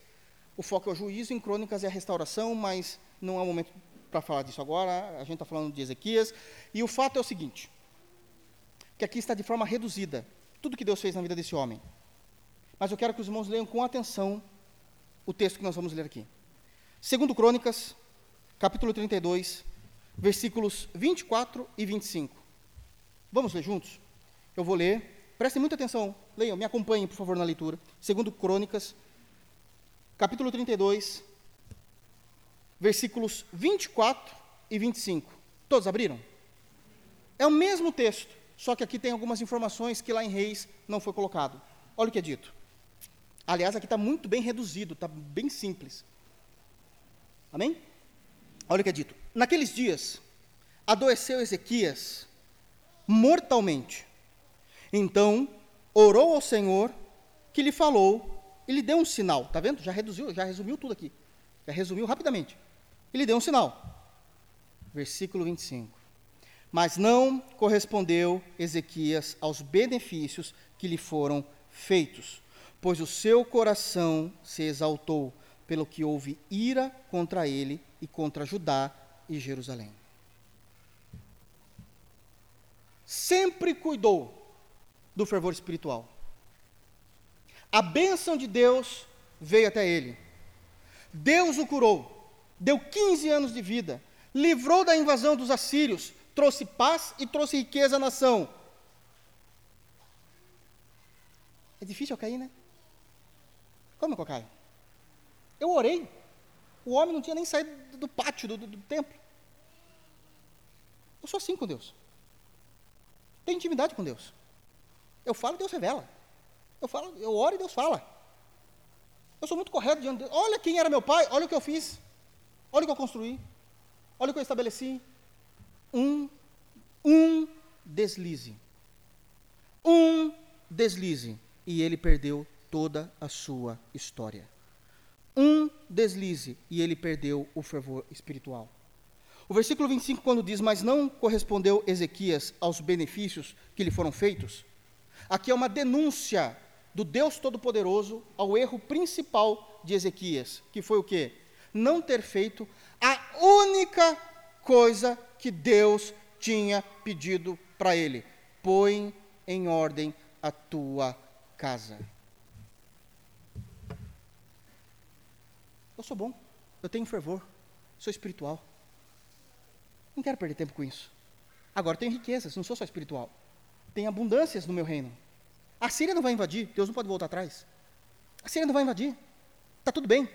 o foco é o juízo, em Crônicas é a restauração, mas não é o momento para falar disso agora, a gente está falando de Ezequias. E o fato é o seguinte: que aqui está de forma reduzida tudo que Deus fez na vida desse homem. Mas eu quero que os irmãos leiam com atenção o texto que nós vamos ler aqui. Segundo Crônicas, capítulo 32, versículos 24 e 25. Vamos ler juntos? Eu vou ler. Prestem muita atenção. Leiam, me acompanhem, por favor, na leitura. Segundo Crônicas, capítulo 32, versículos 24 e 25. Todos abriram? É o mesmo texto, só que aqui tem algumas informações que lá em Reis não foi colocado. Olha o que é dito. Aliás, aqui está muito bem reduzido, está bem simples. Amém? Olha o que é dito. Naqueles dias, adoeceu Ezequias mortalmente. Então, orou ao Senhor, que lhe falou, e lhe deu um sinal. Está vendo? Já reduziu, já resumiu tudo aqui. Já resumiu rapidamente. E lhe deu um sinal. Versículo 25. Mas não correspondeu Ezequias aos benefícios que lhe foram feitos pois o seu coração se exaltou, pelo que houve ira contra ele e contra Judá e Jerusalém. Sempre cuidou do fervor espiritual. A bênção de Deus veio até ele. Deus o curou, deu 15 anos de vida, livrou da invasão dos assírios, trouxe paz e trouxe riqueza à nação. É difícil eu cair, né? Como que eu caio? Eu orei. O homem não tinha nem saído do pátio do, do, do templo. Eu sou assim com Deus. Tenho intimidade com Deus. Eu falo e Deus revela. Eu falo, eu oro e Deus fala. Eu sou muito correto diante de Deus. Olha quem era meu pai, olha o que eu fiz. Olha o que eu construí. Olha o que eu estabeleci. Um, um deslize. Um deslize. E ele perdeu toda a sua história. Um deslize e ele perdeu o fervor espiritual. O versículo 25, quando diz, mas não correspondeu Ezequias aos benefícios que lhe foram feitos, aqui é uma denúncia do Deus Todo-Poderoso ao erro principal de Ezequias, que foi o quê? Não ter feito a única coisa que Deus tinha pedido para ele: põe em ordem a tua casa. Eu sou bom, eu tenho fervor, sou espiritual. Não quero perder tempo com isso. Agora tenho riquezas, não sou só espiritual. Tenho abundâncias no meu reino. A Síria não vai invadir, Deus não pode voltar atrás. A Síria não vai invadir. Está tudo bem.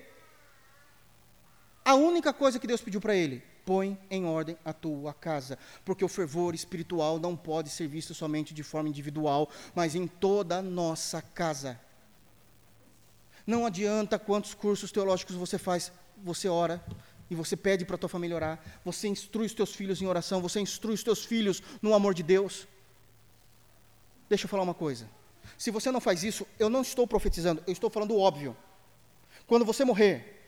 A única coisa que Deus pediu para ele, põe em ordem a tua casa, porque o fervor espiritual não pode ser visto somente de forma individual, mas em toda a nossa casa. Não adianta quantos cursos teológicos você faz, você ora e você pede para a tua família orar, você instrui os teus filhos em oração, você instrui os teus filhos no amor de Deus. Deixa eu falar uma coisa. Se você não faz isso, eu não estou profetizando, eu estou falando o óbvio. Quando você morrer,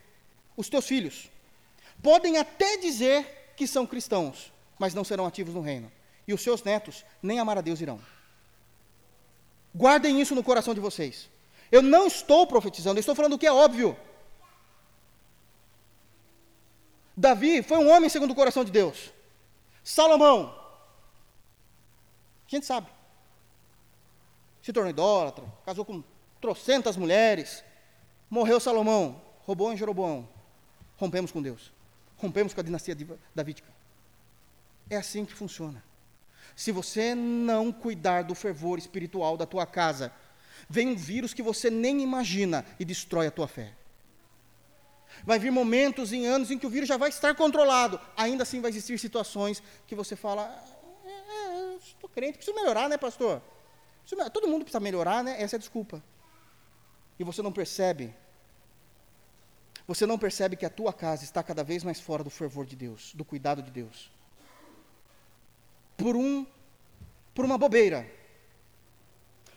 os teus filhos podem até dizer que são cristãos, mas não serão ativos no reino. E os seus netos nem amar a Deus irão. Guardem isso no coração de vocês. Eu não estou profetizando, eu estou falando o que é óbvio. Davi foi um homem segundo o coração de Deus. Salomão A gente sabe. Se tornou idólatra, casou com trocentas mulheres, morreu Salomão, roubou em Jeroboão. Rompemos com Deus. Rompemos com a dinastia davídica. É assim que funciona. Se você não cuidar do fervor espiritual da tua casa, vem um vírus que você nem imagina e destrói a tua fé. Vai vir momentos em anos em que o vírus já vai estar controlado. Ainda assim vai existir situações que você fala, é, é, estou crente, preciso melhorar, né, pastor? Preciso, todo mundo precisa melhorar, né? Essa é a desculpa. E você não percebe. Você não percebe que a tua casa está cada vez mais fora do fervor de Deus, do cuidado de Deus. Por um por uma bobeira,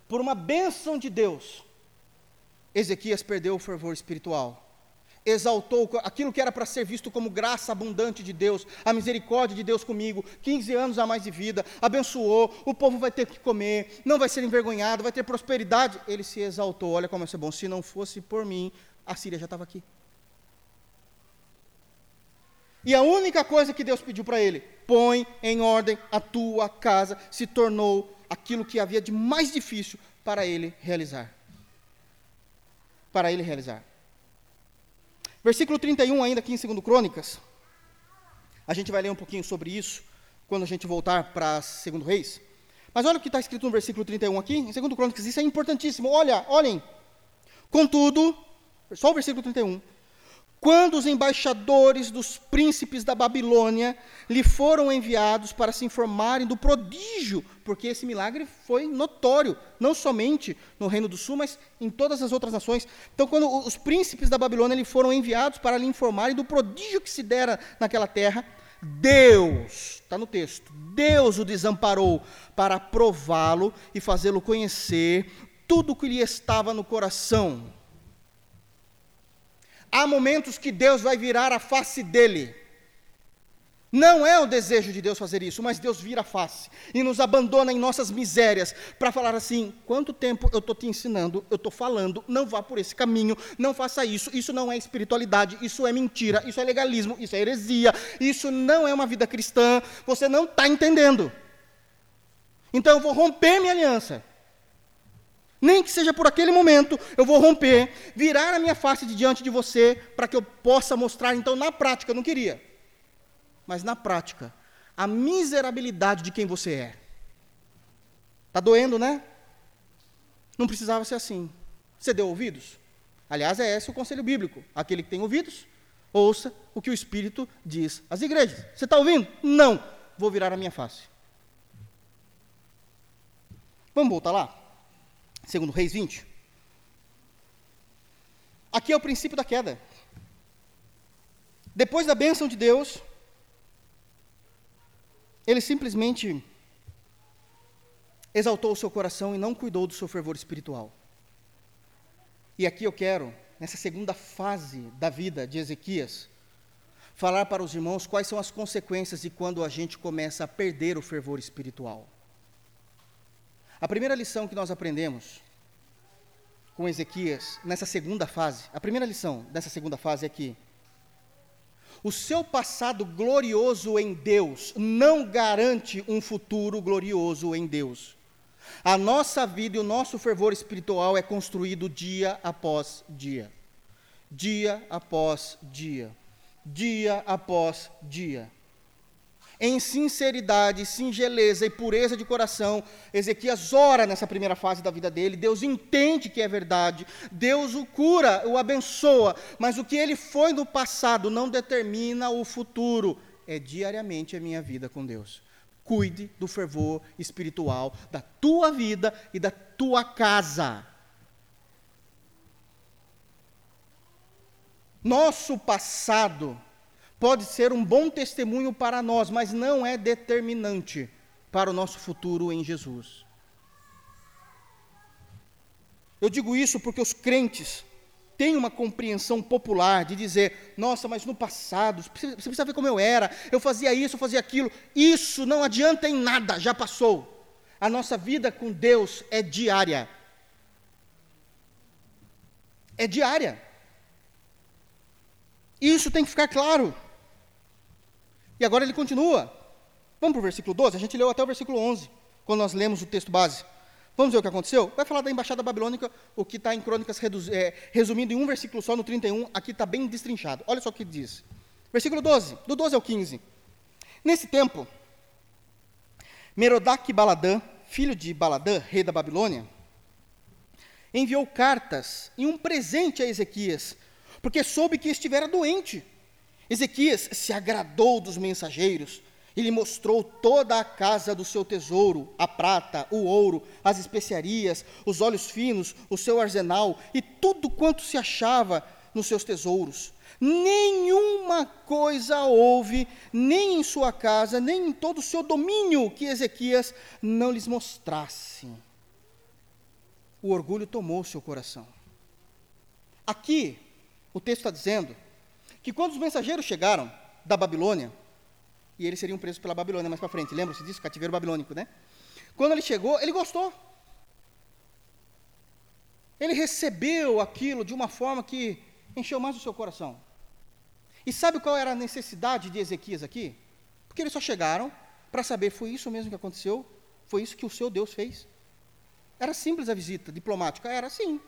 por uma bênção de Deus, Ezequias perdeu o fervor espiritual. Exaltou aquilo que era para ser visto como graça abundante de Deus, a misericórdia de Deus comigo, 15 anos a mais de vida, abençoou, o povo vai ter que comer, não vai ser envergonhado, vai ter prosperidade. Ele se exaltou, olha como é bom, se não fosse por mim, a Síria já estava aqui. E a única coisa que Deus pediu para ele, põe em ordem a tua casa, se tornou aquilo que havia de mais difícil para ele realizar. Para ele realizar. Versículo 31, ainda aqui em 2 Crônicas. A gente vai ler um pouquinho sobre isso quando a gente voltar para 2 Reis. Mas olha o que está escrito no versículo 31 aqui, em 2 Crônicas, isso é importantíssimo. Olha, olhem. Contudo, só o versículo 31. Quando os embaixadores dos príncipes da Babilônia lhe foram enviados para se informarem do prodígio, porque esse milagre foi notório, não somente no Reino do Sul, mas em todas as outras nações. Então, quando os príncipes da Babilônia lhe foram enviados para lhe informarem do prodígio que se dera naquela terra, Deus, está no texto, Deus o desamparou para prová-lo e fazê-lo conhecer tudo o que lhe estava no coração Há momentos que Deus vai virar a face dele. Não é o desejo de Deus fazer isso, mas Deus vira a face e nos abandona em nossas misérias para falar assim: quanto tempo eu estou te ensinando, eu estou falando, não vá por esse caminho, não faça isso, isso não é espiritualidade, isso é mentira, isso é legalismo, isso é heresia, isso não é uma vida cristã, você não está entendendo. Então eu vou romper minha aliança. Nem que seja por aquele momento, eu vou romper, virar a minha face de diante de você, para que eu possa mostrar, então, na prática, eu não queria, mas na prática, a miserabilidade de quem você é. Está doendo, né? Não precisava ser assim. Você deu ouvidos? Aliás, é esse o conselho bíblico. Aquele que tem ouvidos, ouça o que o Espírito diz às igrejas. Você está ouvindo? Não. Vou virar a minha face. Vamos voltar lá? Segundo Reis 20. Aqui é o princípio da queda. Depois da bênção de Deus, ele simplesmente exaltou o seu coração e não cuidou do seu fervor espiritual. E aqui eu quero, nessa segunda fase da vida de Ezequias, falar para os irmãos quais são as consequências de quando a gente começa a perder o fervor espiritual. A primeira lição que nós aprendemos com Ezequias nessa segunda fase, a primeira lição dessa segunda fase é que o seu passado glorioso em Deus não garante um futuro glorioso em Deus. A nossa vida e o nosso fervor espiritual é construído dia após dia. Dia após dia. Dia após dia em sinceridade, singeleza e pureza de coração, Ezequias ora nessa primeira fase da vida dele. Deus entende que é verdade, Deus o cura, o abençoa, mas o que ele foi no passado não determina o futuro. É diariamente a minha vida com Deus. Cuide do fervor espiritual da tua vida e da tua casa. Nosso passado pode ser um bom testemunho para nós, mas não é determinante para o nosso futuro em Jesus. Eu digo isso porque os crentes têm uma compreensão popular de dizer: nossa, mas no passado, você precisa ver como eu era, eu fazia isso, eu fazia aquilo. Isso não adianta em nada, já passou. A nossa vida com Deus é diária. É diária. Isso tem que ficar claro. E agora ele continua. Vamos para o versículo 12? A gente leu até o versículo 11. quando nós lemos o texto base. Vamos ver o que aconteceu? Vai falar da embaixada babilônica, o que está em Crônicas é, resumindo em um versículo só, no 31, aqui está bem destrinchado. Olha só o que diz. Versículo 12, do 12 ao 15. Nesse tempo, Merodach Baladã, filho de Baladã, rei da Babilônia, enviou cartas e um presente a Ezequias, porque soube que estivera doente. Ezequias se agradou dos mensageiros e lhe mostrou toda a casa do seu tesouro, a prata, o ouro, as especiarias, os óleos finos, o seu arsenal e tudo quanto se achava nos seus tesouros. Nenhuma coisa houve, nem em sua casa, nem em todo o seu domínio, que Ezequias não lhes mostrasse. O orgulho tomou seu coração. Aqui, o texto está dizendo que quando os mensageiros chegaram da Babilônia, e eles seriam presos pela Babilônia mais para frente, lembra-se disso? Cativeiro babilônico, né? Quando ele chegou, ele gostou. Ele recebeu aquilo de uma forma que encheu mais o seu coração. E sabe qual era a necessidade de Ezequias aqui? Porque eles só chegaram para saber, foi isso mesmo que aconteceu? Foi isso que o seu Deus fez? Era simples a visita diplomática? Era sim.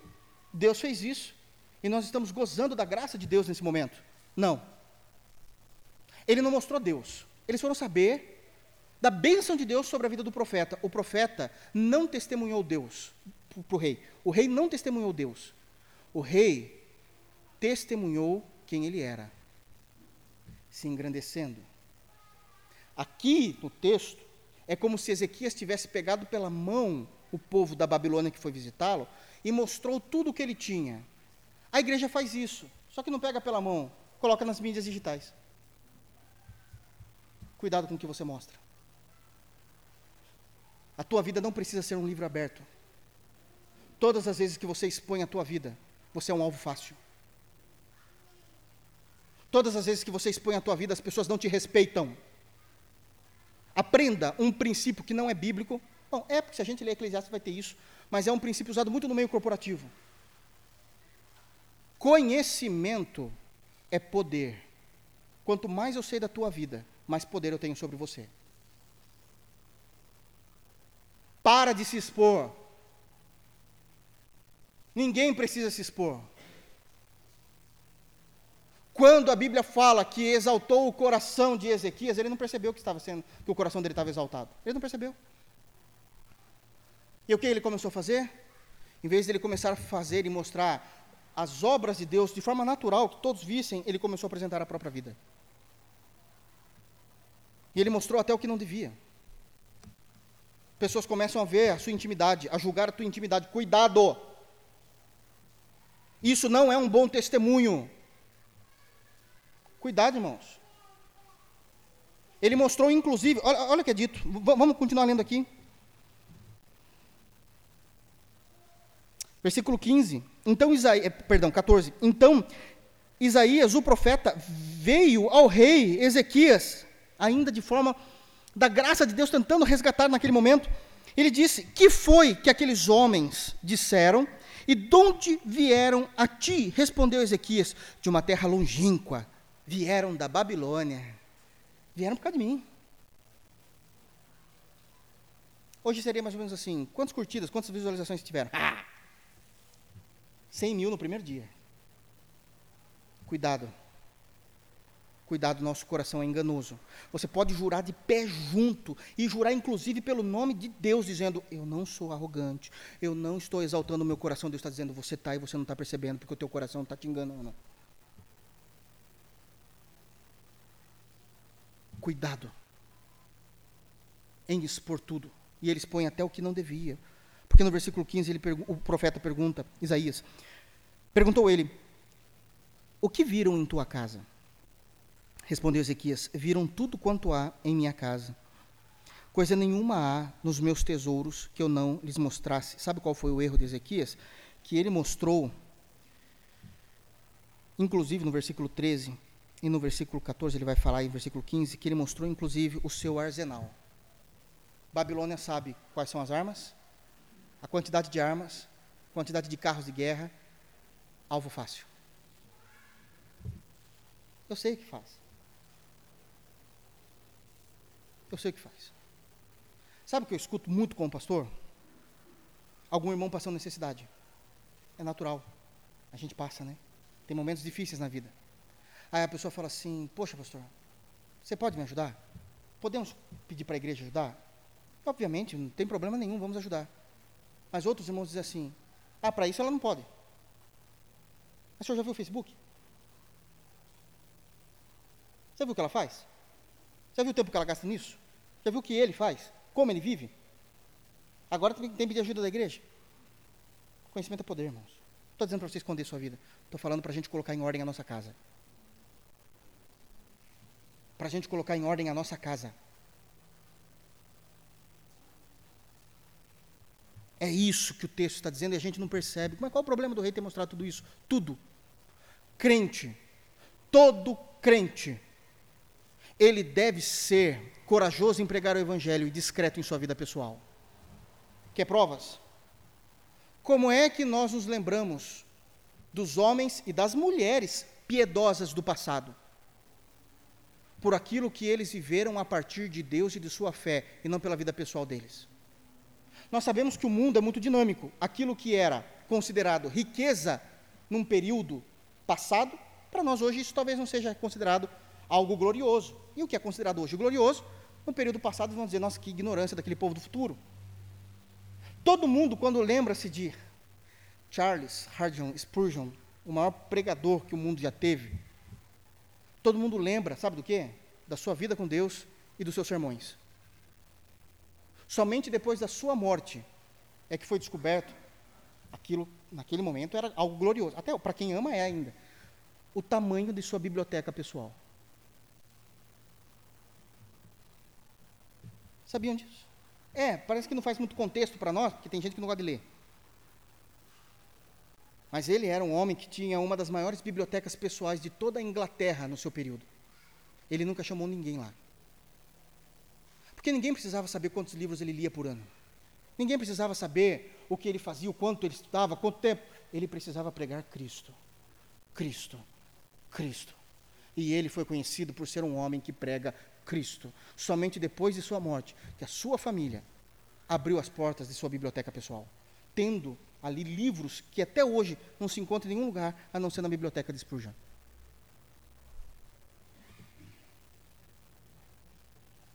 Deus fez isso. E nós estamos gozando da graça de Deus nesse momento. Não. Ele não mostrou Deus. Eles foram saber da bênção de Deus sobre a vida do profeta. O profeta não testemunhou Deus para o rei. O rei não testemunhou Deus. O rei testemunhou quem ele era se engrandecendo. Aqui no texto, é como se Ezequias tivesse pegado pela mão o povo da Babilônia que foi visitá-lo e mostrou tudo o que ele tinha. A igreja faz isso, só que não pega pela mão, coloca nas mídias digitais. Cuidado com o que você mostra. A tua vida não precisa ser um livro aberto. Todas as vezes que você expõe a tua vida, você é um alvo fácil. Todas as vezes que você expõe a tua vida, as pessoas não te respeitam. Aprenda um princípio que não é bíblico. Bom, é porque se a gente ler Eclesiastes vai ter isso, mas é um princípio usado muito no meio corporativo. Conhecimento é poder. Quanto mais eu sei da tua vida, mais poder eu tenho sobre você. Para de se expor. Ninguém precisa se expor. Quando a Bíblia fala que exaltou o coração de Ezequias, ele não percebeu que estava sendo que o coração dele estava exaltado. Ele não percebeu. E o que ele começou a fazer? Em vez de ele começar a fazer e mostrar as obras de Deus de forma natural, que todos vissem, ele começou a apresentar a própria vida. E ele mostrou até o que não devia. Pessoas começam a ver a sua intimidade, a julgar a tua intimidade. Cuidado! Isso não é um bom testemunho. Cuidado, irmãos. Ele mostrou, inclusive, olha, olha o que é dito, v vamos continuar lendo aqui. Versículo 15. Então Isaías, eh, perdão, 14. Então Isaías, o profeta, veio ao rei Ezequias, ainda de forma da graça de Deus, tentando resgatar naquele momento. Ele disse: Que foi que aqueles homens disseram e de onde vieram a ti? Respondeu Ezequias: De uma terra longínqua, vieram da Babilônia. Vieram por causa de mim. Hoje seria mais ou menos assim: quantas curtidas, quantas visualizações tiveram? Ah! 100 mil no primeiro dia. Cuidado. Cuidado, nosso coração é enganoso. Você pode jurar de pé junto e jurar inclusive pelo nome de Deus, dizendo: Eu não sou arrogante, eu não estou exaltando o meu coração. Deus está dizendo: Você está e você não está percebendo, porque o teu coração está te enganando. cuidado em expor tudo. E ele expõe até o que não devia. Porque no versículo 15 ele, o profeta pergunta, Isaías, perguntou ele: O que viram em tua casa? Respondeu Ezequias: Viram tudo quanto há em minha casa. Coisa nenhuma há nos meus tesouros que eu não lhes mostrasse. Sabe qual foi o erro de Ezequias? Que ele mostrou, inclusive no versículo 13, e no versículo 14 ele vai falar, em versículo 15, que ele mostrou inclusive o seu arsenal. Babilônia sabe quais são as armas, a quantidade de armas, quantidade de carros de guerra, alvo fácil. Eu sei o que faz. Eu sei o que faz. Sabe o que eu escuto muito como pastor? Algum irmão passando necessidade. É natural. A gente passa, né? Tem momentos difíceis na vida. Aí a pessoa fala assim: Poxa, pastor, você pode me ajudar? Podemos pedir para a igreja ajudar? Obviamente, não tem problema nenhum, vamos ajudar. Mas outros irmãos dizem assim: Ah, para isso ela não pode. Mas o senhor já viu o Facebook? Você viu o que ela faz? Já viu o tempo que ela gasta nisso? Já viu o que ele faz? Como ele vive? Agora tem que pedir ajuda da igreja. Conhecimento é poder, irmãos. Não estou dizendo para você esconder sua vida. Estou falando para a gente colocar em ordem a nossa casa. Para a gente colocar em ordem a nossa casa. É isso que o texto está dizendo e a gente não percebe. Mas qual é o problema do rei ter mostrado tudo isso? Tudo. Crente, todo crente, ele deve ser corajoso em pregar o evangelho e discreto em sua vida pessoal. Quer provas? Como é que nós nos lembramos dos homens e das mulheres piedosas do passado? Por aquilo que eles viveram a partir de Deus e de sua fé, e não pela vida pessoal deles. Nós sabemos que o mundo é muito dinâmico. Aquilo que era considerado riqueza num período passado, para nós hoje isso talvez não seja considerado algo glorioso. E o que é considerado hoje glorioso, no período passado vão dizer, nossa, que ignorância daquele povo do futuro. Todo mundo, quando lembra-se de Charles Hardon Spurgeon, o maior pregador que o mundo já teve, todo mundo lembra, sabe do quê? Da sua vida com Deus e dos seus sermões. Somente depois da sua morte é que foi descoberto aquilo, naquele momento era algo glorioso. Até para quem ama é ainda. O tamanho de sua biblioteca pessoal. Sabiam disso? É, parece que não faz muito contexto para nós, porque tem gente que não gosta de ler. Mas ele era um homem que tinha uma das maiores bibliotecas pessoais de toda a Inglaterra no seu período. Ele nunca chamou ninguém lá. Porque ninguém precisava saber quantos livros ele lia por ano. Ninguém precisava saber o que ele fazia, o quanto ele estudava, quanto tempo. Ele precisava pregar Cristo. Cristo. Cristo. E ele foi conhecido por ser um homem que prega Cristo. Somente depois de sua morte, que a sua família abriu as portas de sua biblioteca pessoal, tendo ali livros que até hoje não se encontram em nenhum lugar a não ser na biblioteca de Spurgeon.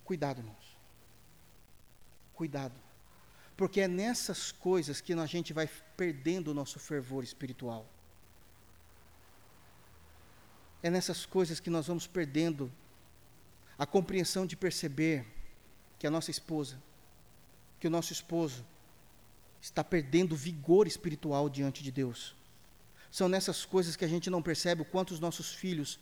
Cuidado, irmãos. Cuidado. Porque é nessas coisas que a gente vai perdendo o nosso fervor espiritual. É nessas coisas que nós vamos perdendo a compreensão de perceber que a nossa esposa, que o nosso esposo, está perdendo vigor espiritual diante de Deus. São nessas coisas que a gente não percebe o quanto os nossos filhos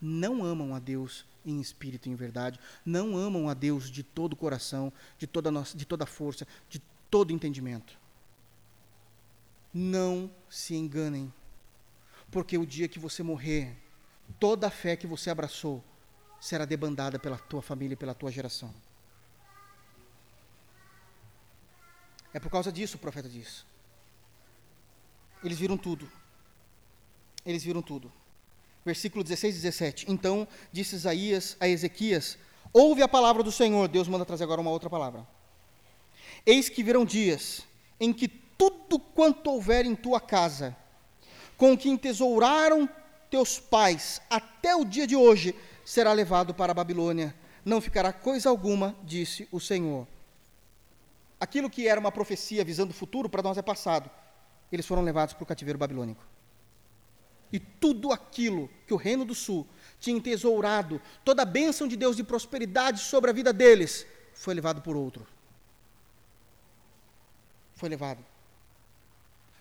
não amam a Deus em espírito e em verdade, não amam a Deus de todo o coração, de toda, nossa, de toda a força, de todo entendimento. Não se enganem, porque o dia que você morrer, toda a fé que você abraçou será debandada pela tua família e pela tua geração. É por causa disso o profeta diz. Eles viram tudo. Eles viram tudo versículo 16 e 17. Então disse Isaías a Ezequias: Ouve a palavra do Senhor. Deus manda trazer agora uma outra palavra. Eis que virão dias em que tudo quanto houver em tua casa, com que entesouraram teus pais até o dia de hoje, será levado para a Babilônia. Não ficará coisa alguma, disse o Senhor. Aquilo que era uma profecia visando o futuro, para nós é passado. Eles foram levados para o cativeiro babilônico. E tudo aquilo que o Reino do Sul tinha entesourado, toda a bênção de Deus de prosperidade sobre a vida deles, foi levado por outro. Foi levado.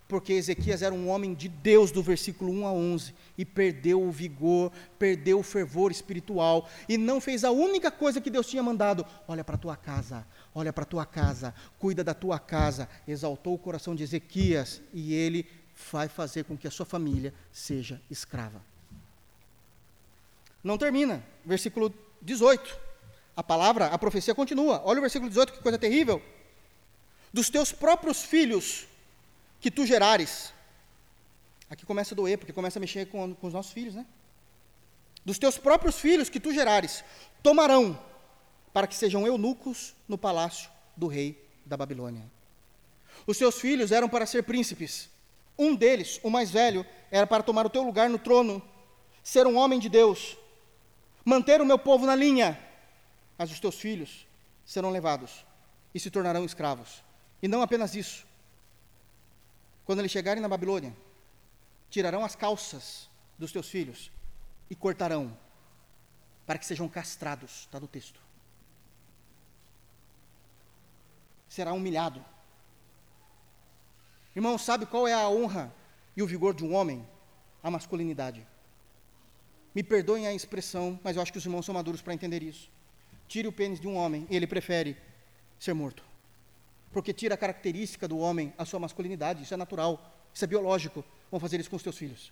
Porque Ezequias era um homem de Deus, do versículo 1 a 11, e perdeu o vigor, perdeu o fervor espiritual, e não fez a única coisa que Deus tinha mandado: olha para a tua casa, olha para a tua casa, cuida da tua casa. Exaltou o coração de Ezequias, e ele vai fazer com que a sua família seja escrava. Não termina. Versículo 18. A palavra, a profecia continua. Olha o versículo 18, que coisa terrível. Dos teus próprios filhos que tu gerares. Aqui começa a doer, porque começa a mexer com, com os nossos filhos, né? Dos teus próprios filhos que tu gerares, tomarão, para que sejam eunucos no palácio do rei da Babilônia. Os seus filhos eram para ser príncipes. Um deles, o mais velho, era para tomar o teu lugar no trono, ser um homem de Deus, manter o meu povo na linha. Mas os teus filhos serão levados e se tornarão escravos. E não apenas isso. Quando eles chegarem na Babilônia, tirarão as calças dos teus filhos e cortarão, para que sejam castrados, está no texto. Será humilhado. Irmão, sabe qual é a honra e o vigor de um homem? A masculinidade. Me perdoem a expressão, mas eu acho que os irmãos são maduros para entender isso. Tire o pênis de um homem, ele prefere ser morto. Porque tira a característica do homem, a sua masculinidade, isso é natural, isso é biológico. Vão fazer isso com os teus filhos.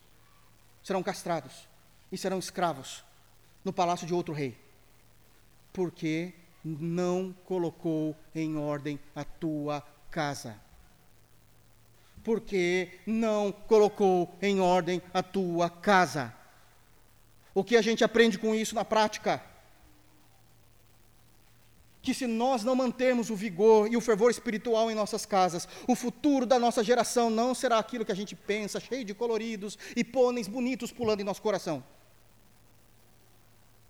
Serão castrados e serão escravos no palácio de outro rei. Porque não colocou em ordem a tua casa. Porque não colocou em ordem a tua casa. O que a gente aprende com isso na prática? que se nós não mantermos o vigor e o fervor espiritual em nossas casas, o futuro da nossa geração não será aquilo que a gente pensa, cheio de coloridos e pôneis bonitos pulando em nosso coração.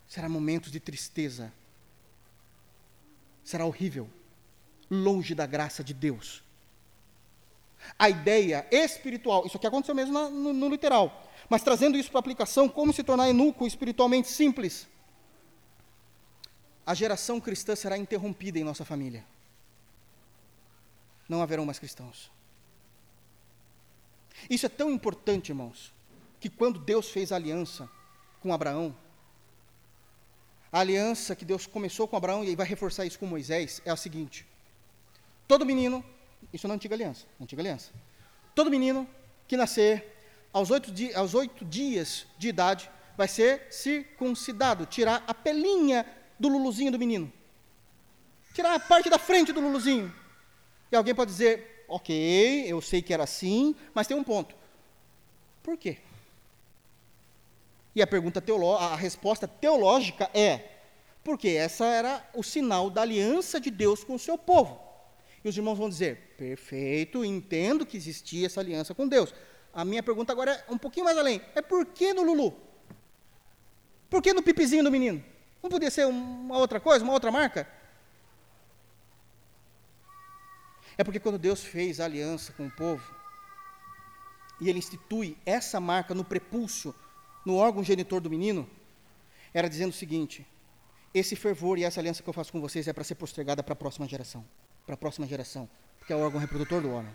Será momentos de tristeza. Será horrível, longe da graça de Deus. A ideia espiritual, isso aqui aconteceu mesmo no, no literal, mas trazendo isso para aplicação, como se tornar eunuco espiritualmente simples a geração cristã será interrompida em nossa família. Não haverão mais cristãos. Isso é tão importante, irmãos, que quando Deus fez a aliança com Abraão, a aliança que Deus começou com Abraão e vai reforçar isso com Moisés é a seguinte: todo menino, isso na antiga aliança, antiga aliança, todo menino que nascer aos oito, di aos oito dias de idade vai ser circuncidado, tirar a pelinha do luluzinho do menino. Tirar a parte da frente do luluzinho. E alguém pode dizer, ok, eu sei que era assim, mas tem um ponto. Por quê? E a pergunta teológica, a resposta teológica é, porque essa era o sinal da aliança de Deus com o seu povo. E os irmãos vão dizer, perfeito, entendo que existia essa aliança com Deus. A minha pergunta agora é um pouquinho mais além. É por que no Lulu? Por que no pipizinho do menino? Não podia ser uma outra coisa, uma outra marca? É porque quando Deus fez a aliança com o povo, e ele institui essa marca no prepúcio, no órgão genitor do menino, era dizendo o seguinte: esse fervor e essa aliança que eu faço com vocês é para ser postergada para a próxima geração. Para a próxima geração, porque é o órgão reprodutor do homem.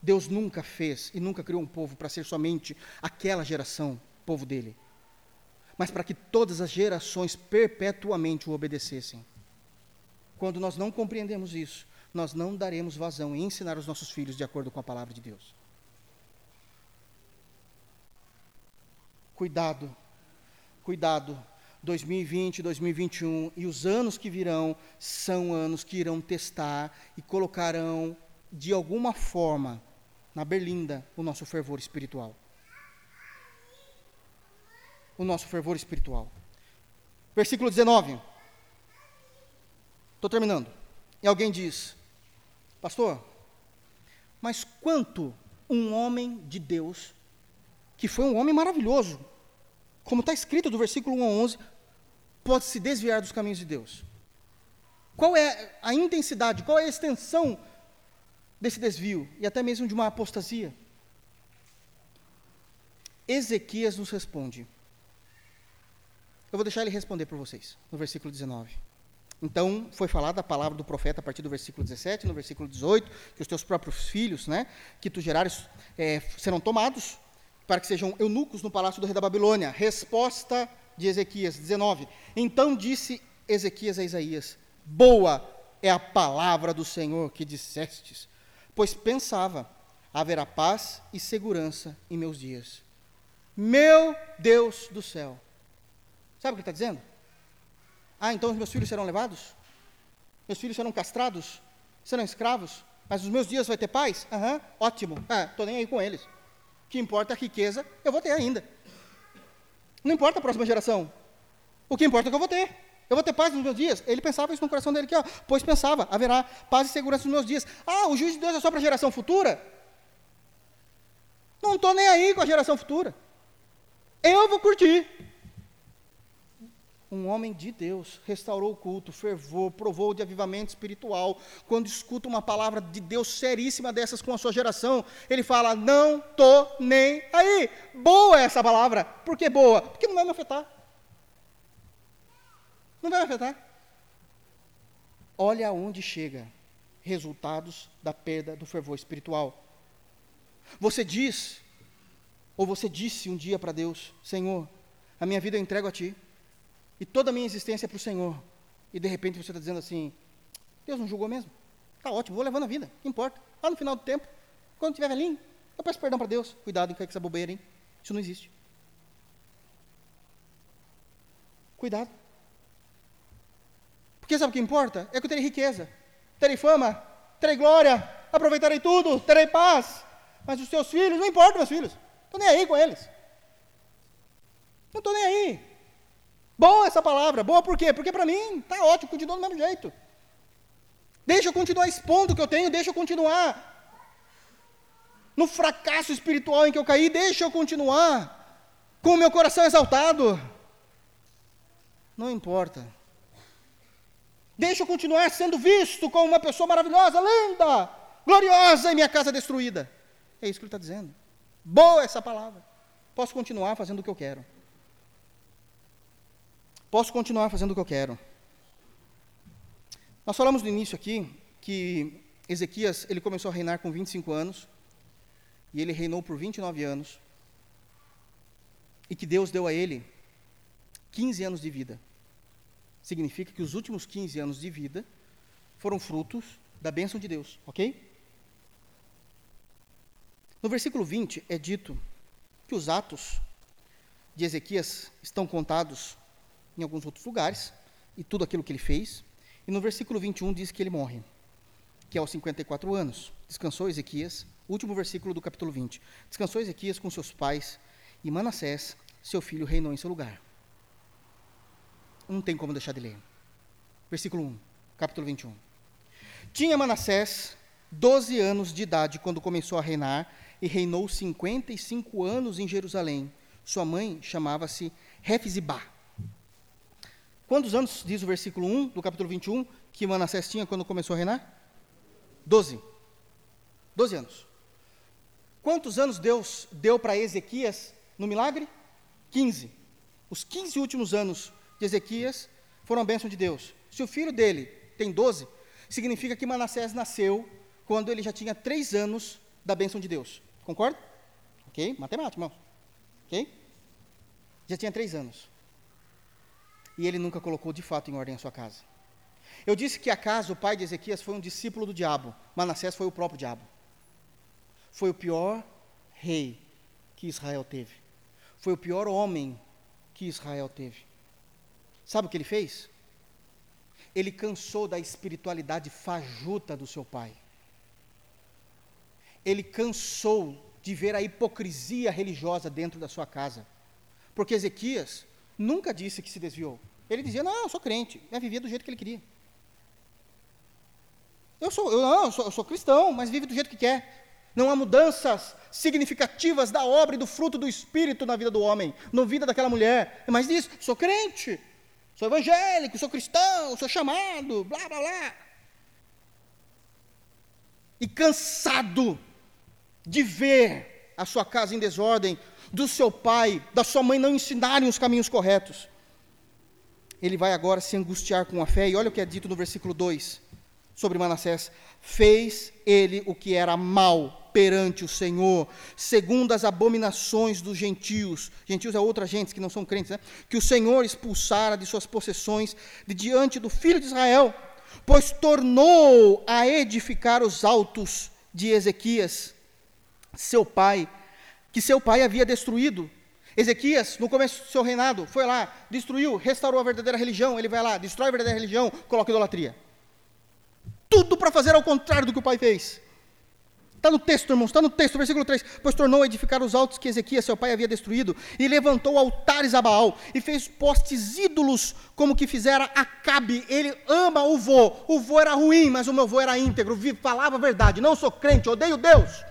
Deus nunca fez e nunca criou um povo para ser somente aquela geração, povo dele mas para que todas as gerações perpetuamente o obedecessem. Quando nós não compreendemos isso, nós não daremos vazão em ensinar os nossos filhos de acordo com a palavra de Deus. Cuidado, cuidado. 2020, 2021 e os anos que virão são anos que irão testar e colocarão de alguma forma na berlinda o nosso fervor espiritual o nosso fervor espiritual. Versículo 19. Estou terminando. E alguém diz: Pastor, mas quanto um homem de Deus, que foi um homem maravilhoso, como está escrito do versículo 1 a 11, pode se desviar dos caminhos de Deus? Qual é a intensidade, qual é a extensão desse desvio e até mesmo de uma apostasia? Ezequias nos responde: eu vou deixar ele responder por vocês, no versículo 19. Então, foi falada a palavra do profeta a partir do versículo 17, no versículo 18, que os teus próprios filhos, né, que tu gerares, é, serão tomados, para que sejam eunucos no palácio do rei da Babilônia. Resposta de Ezequias, 19. Então disse Ezequias a Isaías: Boa é a palavra do Senhor que dissestes, pois pensava, haverá paz e segurança em meus dias. Meu Deus do céu, Sabe o que está dizendo? Ah, então os meus filhos serão levados? Meus filhos serão castrados? Serão escravos? Mas os meus dias vai ter paz? Aham, uhum, ótimo. Ah, estou nem aí com eles. Que importa é a riqueza, eu vou ter ainda. Não importa a próxima geração. O que importa é que eu vou ter. Eu vou ter paz nos meus dias. Ele pensava isso no coração dele aqui, ó. Pois pensava, haverá paz e segurança nos meus dias. Ah, o juízo de Deus é só para a geração futura? Não estou nem aí com a geração futura. Eu vou curtir. Um homem de Deus restaurou o culto, fervor, provou de avivamento espiritual. Quando escuta uma palavra de Deus seríssima dessas com a sua geração, ele fala: Não estou nem aí. Boa essa palavra. Por que boa? Porque não vai me afetar. Não vai me afetar. Olha aonde chega resultados da perda do fervor espiritual. Você diz, ou você disse um dia para Deus: Senhor, a minha vida eu entrego a Ti e toda a minha existência é para o Senhor. E de repente você está dizendo assim: Deus não julgou mesmo? Está ótimo, vou levando a vida, não importa. Lá no final do tempo, quando estiver velhinho, eu peço perdão para Deus. Cuidado com essa bobeira, hein? Isso não existe. Cuidado. Porque sabe o que importa? É que eu terei riqueza, terei fama, terei glória, aproveitarei tudo, terei paz. Mas os teus filhos, não importa meus filhos. Estou nem aí com eles. Não estou nem aí. Boa essa palavra. Boa por quê? Porque para mim está ótimo, continua do mesmo jeito. Deixa eu continuar expondo o que eu tenho, deixa eu continuar no fracasso espiritual em que eu caí, deixa eu continuar com o meu coração exaltado. Não importa. Deixa eu continuar sendo visto como uma pessoa maravilhosa, linda, gloriosa e minha casa destruída. É isso que ele está dizendo. Boa essa palavra. Posso continuar fazendo o que eu quero. Posso continuar fazendo o que eu quero. Nós falamos no início aqui que Ezequias ele começou a reinar com 25 anos e ele reinou por 29 anos e que Deus deu a ele 15 anos de vida. Significa que os últimos 15 anos de vida foram frutos da bênção de Deus, ok? No versículo 20 é dito que os atos de Ezequias estão contados em alguns outros lugares, e tudo aquilo que ele fez. E no versículo 21 diz que ele morre, que é aos 54 anos. Descansou Ezequias, último versículo do capítulo 20. Descansou Ezequias com seus pais, e Manassés, seu filho, reinou em seu lugar. Não tem como deixar de ler. Versículo 1, capítulo 21. Tinha Manassés 12 anos de idade quando começou a reinar, e reinou 55 anos em Jerusalém. Sua mãe chamava-se Refzibá. Quantos anos diz o versículo 1 do capítulo 21 que Manassés tinha quando começou a reinar? Doze. Doze anos. Quantos anos Deus deu para Ezequias no milagre? Quinze. Os quinze últimos anos de Ezequias foram a bênção de Deus. Se o filho dele tem doze, significa que Manassés nasceu quando ele já tinha três anos da bênção de Deus. Concorda? Ok? Matemática, irmão. Ok? Já tinha três anos e ele nunca colocou de fato em ordem a sua casa. Eu disse que acaso o pai de Ezequias foi um discípulo do diabo, Manassés foi o próprio diabo. Foi o pior rei que Israel teve. Foi o pior homem que Israel teve. Sabe o que ele fez? Ele cansou da espiritualidade fajuta do seu pai. Ele cansou de ver a hipocrisia religiosa dentro da sua casa. Porque Ezequias nunca disse que se desviou. Ele dizia: Não, eu sou crente. Ele vivia do jeito que ele queria. Eu sou, eu, não, eu sou, eu sou cristão, mas vive do jeito que quer. Não há mudanças significativas da obra e do fruto do Espírito na vida do homem, na vida daquela mulher. Mas diz: sou crente, sou evangélico, sou cristão, sou chamado, blá, blá, blá. E cansado de ver a sua casa em desordem, do seu pai, da sua mãe não ensinarem os caminhos corretos. Ele vai agora se angustiar com a fé, e olha o que é dito no versículo 2 sobre Manassés: fez ele o que era mal perante o Senhor, segundo as abominações dos gentios, gentios é outra gente que não são crentes, né? que o Senhor expulsara de suas possessões de diante do filho de Israel, pois tornou a edificar os altos de Ezequias, seu pai, que seu pai havia destruído, Ezequias, no começo do seu reinado, foi lá, destruiu, restaurou a verdadeira religião. Ele vai lá, destrói a verdadeira religião, coloca idolatria. Tudo para fazer ao contrário do que o pai fez. Está no texto, irmãos, está no texto, versículo 3. Pois tornou a edificar os altos que Ezequias, seu pai, havia destruído, e levantou altares a Baal, e fez postes ídolos, como que fizera Acabe. Ele ama o vô. O vô era ruim, mas o meu vô era íntegro, falava a verdade. Não sou crente, odeio Deus.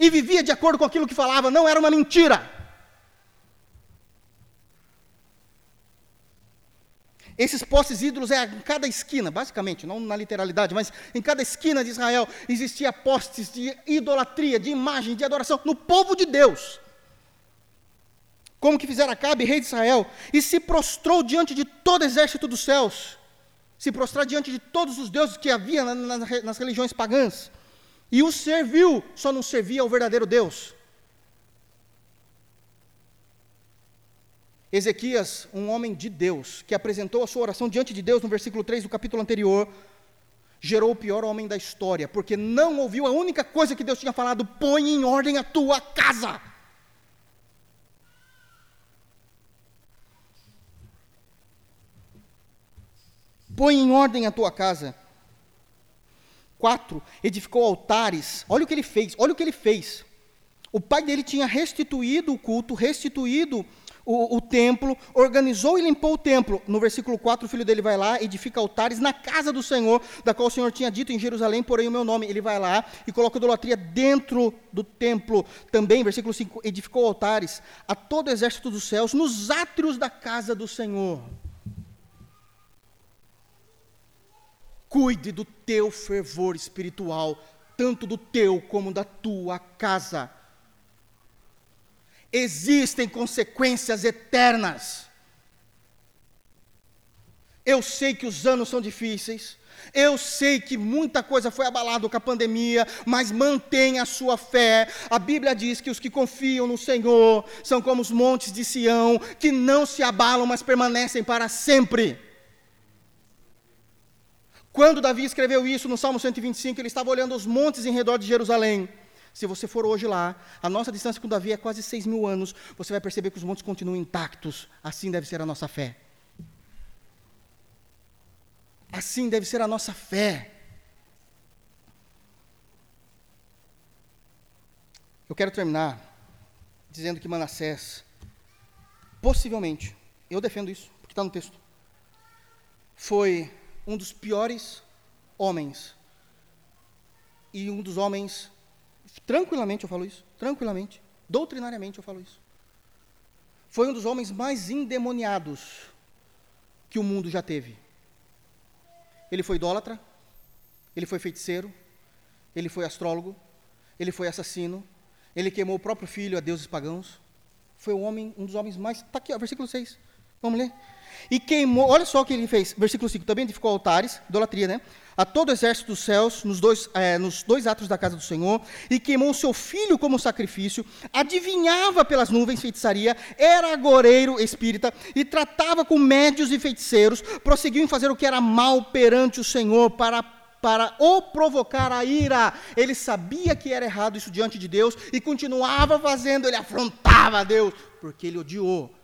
E vivia de acordo com aquilo que falava, não era uma mentira. Esses postes ídolos é em cada esquina, basicamente, não na literalidade, mas em cada esquina de Israel existia postes de idolatria, de imagem, de adoração no povo de Deus. Como que fizeram Acabe, rei de Israel, e se prostrou diante de todo o exército dos céus, se prostrar diante de todos os deuses que havia nas religiões pagãs, e o serviu, só não servia ao verdadeiro Deus. Ezequias, um homem de Deus, que apresentou a sua oração diante de Deus no versículo 3 do capítulo anterior, gerou o pior homem da história, porque não ouviu a única coisa que Deus tinha falado: põe em ordem a tua casa. Põe em ordem a tua casa. Quatro, edificou altares. Olha o que ele fez, olha o que ele fez. O pai dele tinha restituído o culto, restituído o, o, templo, organizou e limpou o templo. No versículo 4, o filho dele vai lá, edifica altares na casa do Senhor, da qual o Senhor tinha dito em Jerusalém, porém o meu nome. Ele vai lá e coloca idolatria dentro do templo. Também, versículo 5, edificou altares a todo o exército dos céus, nos átrios da casa do Senhor. Cuide do teu fervor espiritual, tanto do teu como da tua casa existem consequências eternas. Eu sei que os anos são difíceis, eu sei que muita coisa foi abalada com a pandemia, mas mantenha a sua fé. A Bíblia diz que os que confiam no Senhor são como os montes de Sião, que não se abalam, mas permanecem para sempre. Quando Davi escreveu isso no Salmo 125, ele estava olhando os montes em redor de Jerusalém. Se você for hoje lá, a nossa distância com Davi é quase 6 mil anos, você vai perceber que os montes continuam intactos. Assim deve ser a nossa fé. Assim deve ser a nossa fé. Eu quero terminar dizendo que Manassés, possivelmente, eu defendo isso, porque está no texto, foi um dos piores homens e um dos homens Tranquilamente eu falo isso, tranquilamente, doutrinariamente eu falo isso. Foi um dos homens mais endemoniados que o mundo já teve. Ele foi idólatra, ele foi feiticeiro, ele foi astrólogo, ele foi assassino, ele queimou o próprio filho a deuses pagãos. Foi um homem, um dos homens mais. Está aqui, ó, versículo 6. Vamos ler? E queimou, olha só o que ele fez, versículo 5, também edificou altares, idolatria, né? A todo o exército dos céus, nos dois, é, nos dois atos da casa do Senhor, e queimou o seu filho como sacrifício, adivinhava pelas nuvens feitiçaria, era agoreiro espírita, e tratava com médios e feiticeiros, prosseguiu em fazer o que era mal perante o Senhor, para para o provocar a ira. Ele sabia que era errado isso diante de Deus e continuava fazendo, ele afrontava a Deus, porque ele odiou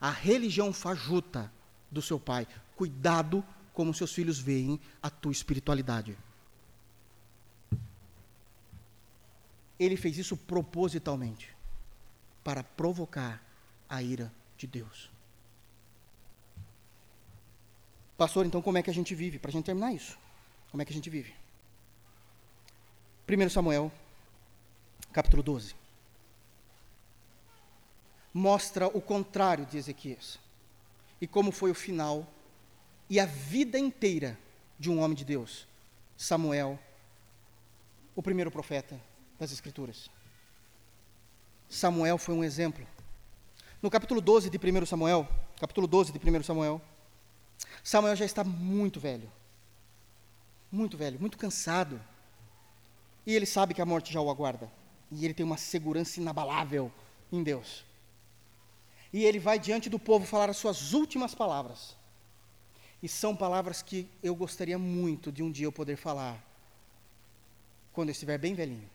a religião fajuta do seu pai. Cuidado como seus filhos veem a tua espiritualidade. Ele fez isso propositalmente para provocar a ira de Deus. Pastor, então como é que a gente vive? Para a gente terminar isso, como é que a gente vive? 1 Samuel, capítulo 12 mostra o contrário de Ezequias. E como foi o final e a vida inteira de um homem de Deus, Samuel, o primeiro profeta das Escrituras. Samuel foi um exemplo. No capítulo 12 de 1 Samuel, capítulo 12 de 1 Samuel, Samuel já está muito velho. Muito velho, muito cansado. E ele sabe que a morte já o aguarda. E ele tem uma segurança inabalável em Deus e ele vai diante do povo falar as suas últimas palavras. E são palavras que eu gostaria muito de um dia eu poder falar, quando eu estiver bem velhinho.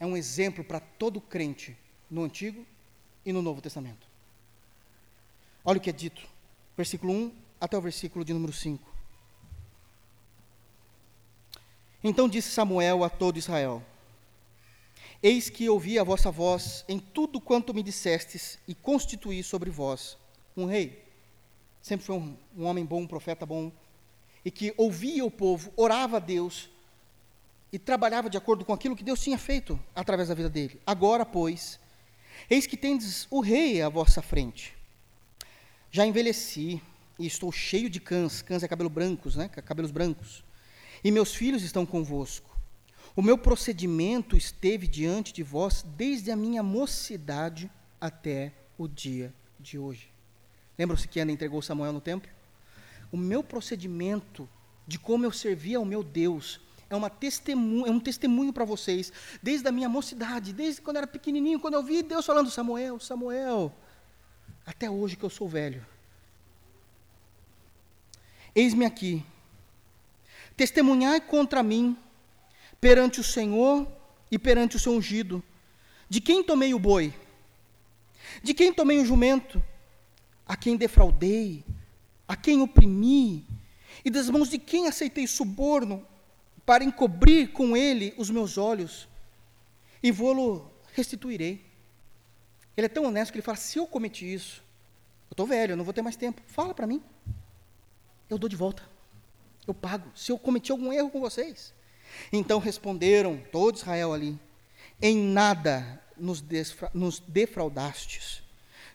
É um exemplo para todo crente no Antigo e no Novo Testamento. Olha o que é dito, versículo 1 até o versículo de número 5. Então disse Samuel a todo Israel: Eis que ouvi a vossa voz em tudo quanto me dissestes, e constituí sobre vós um rei. Sempre foi um, um homem bom, um profeta bom, e que ouvia o povo, orava a Deus e trabalhava de acordo com aquilo que Deus tinha feito através da vida dele. Agora, pois, eis que tendes o rei à vossa frente. Já envelheci e estou cheio de cães, cães é cabelo brancos, né? Cabelos brancos. E meus filhos estão convosco. O meu procedimento esteve diante de vós desde a minha mocidade até o dia de hoje. Lembram-se que Ana entregou Samuel no templo? O meu procedimento de como eu servia ao meu Deus é, uma é um testemunho para vocês, desde a minha mocidade, desde quando eu era pequenininho, quando eu vi Deus falando, Samuel, Samuel, até hoje que eu sou velho. Eis-me aqui, testemunhai contra mim perante o Senhor e perante o seu ungido. De quem tomei o boi? De quem tomei o jumento? A quem defraudei? A quem oprimi? E das mãos de quem aceitei suborno para encobrir com ele os meus olhos? E vou-lo restituirei. Ele é tão honesto que ele fala: se eu cometi isso, eu estou velho, eu não vou ter mais tempo. Fala para mim. Eu dou de volta. Eu pago. Se eu cometi algum erro com vocês. Então responderam todo Israel ali: Em nada nos, nos defraudastes,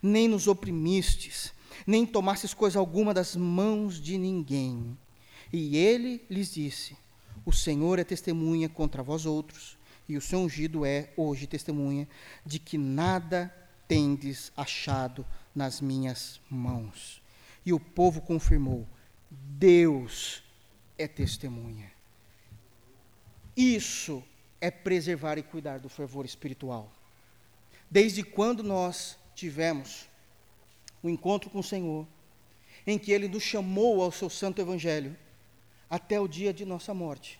nem nos oprimistes, nem tomastes coisa alguma das mãos de ninguém. E ele lhes disse: O Senhor é testemunha contra vós outros, e o seu ungido é hoje testemunha de que nada tendes achado nas minhas mãos. E o povo confirmou: Deus é testemunha. Isso é preservar e cuidar do fervor espiritual. Desde quando nós tivemos o encontro com o Senhor, em que Ele nos chamou ao seu santo evangelho, até o dia de nossa morte,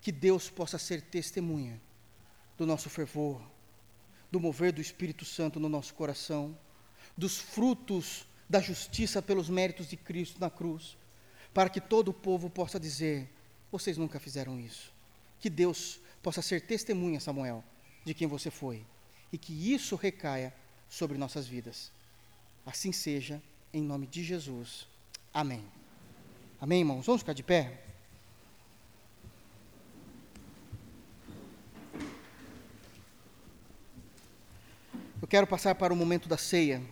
que Deus possa ser testemunha do nosso fervor, do mover do Espírito Santo no nosso coração, dos frutos da justiça pelos méritos de Cristo na cruz, para que todo o povo possa dizer: vocês nunca fizeram isso que Deus possa ser testemunha, Samuel, de quem você foi, e que isso recaia sobre nossas vidas. Assim seja, em nome de Jesus. Amém. Amém, irmãos? Vamos ficar de pé? Eu quero passar para o momento da ceia.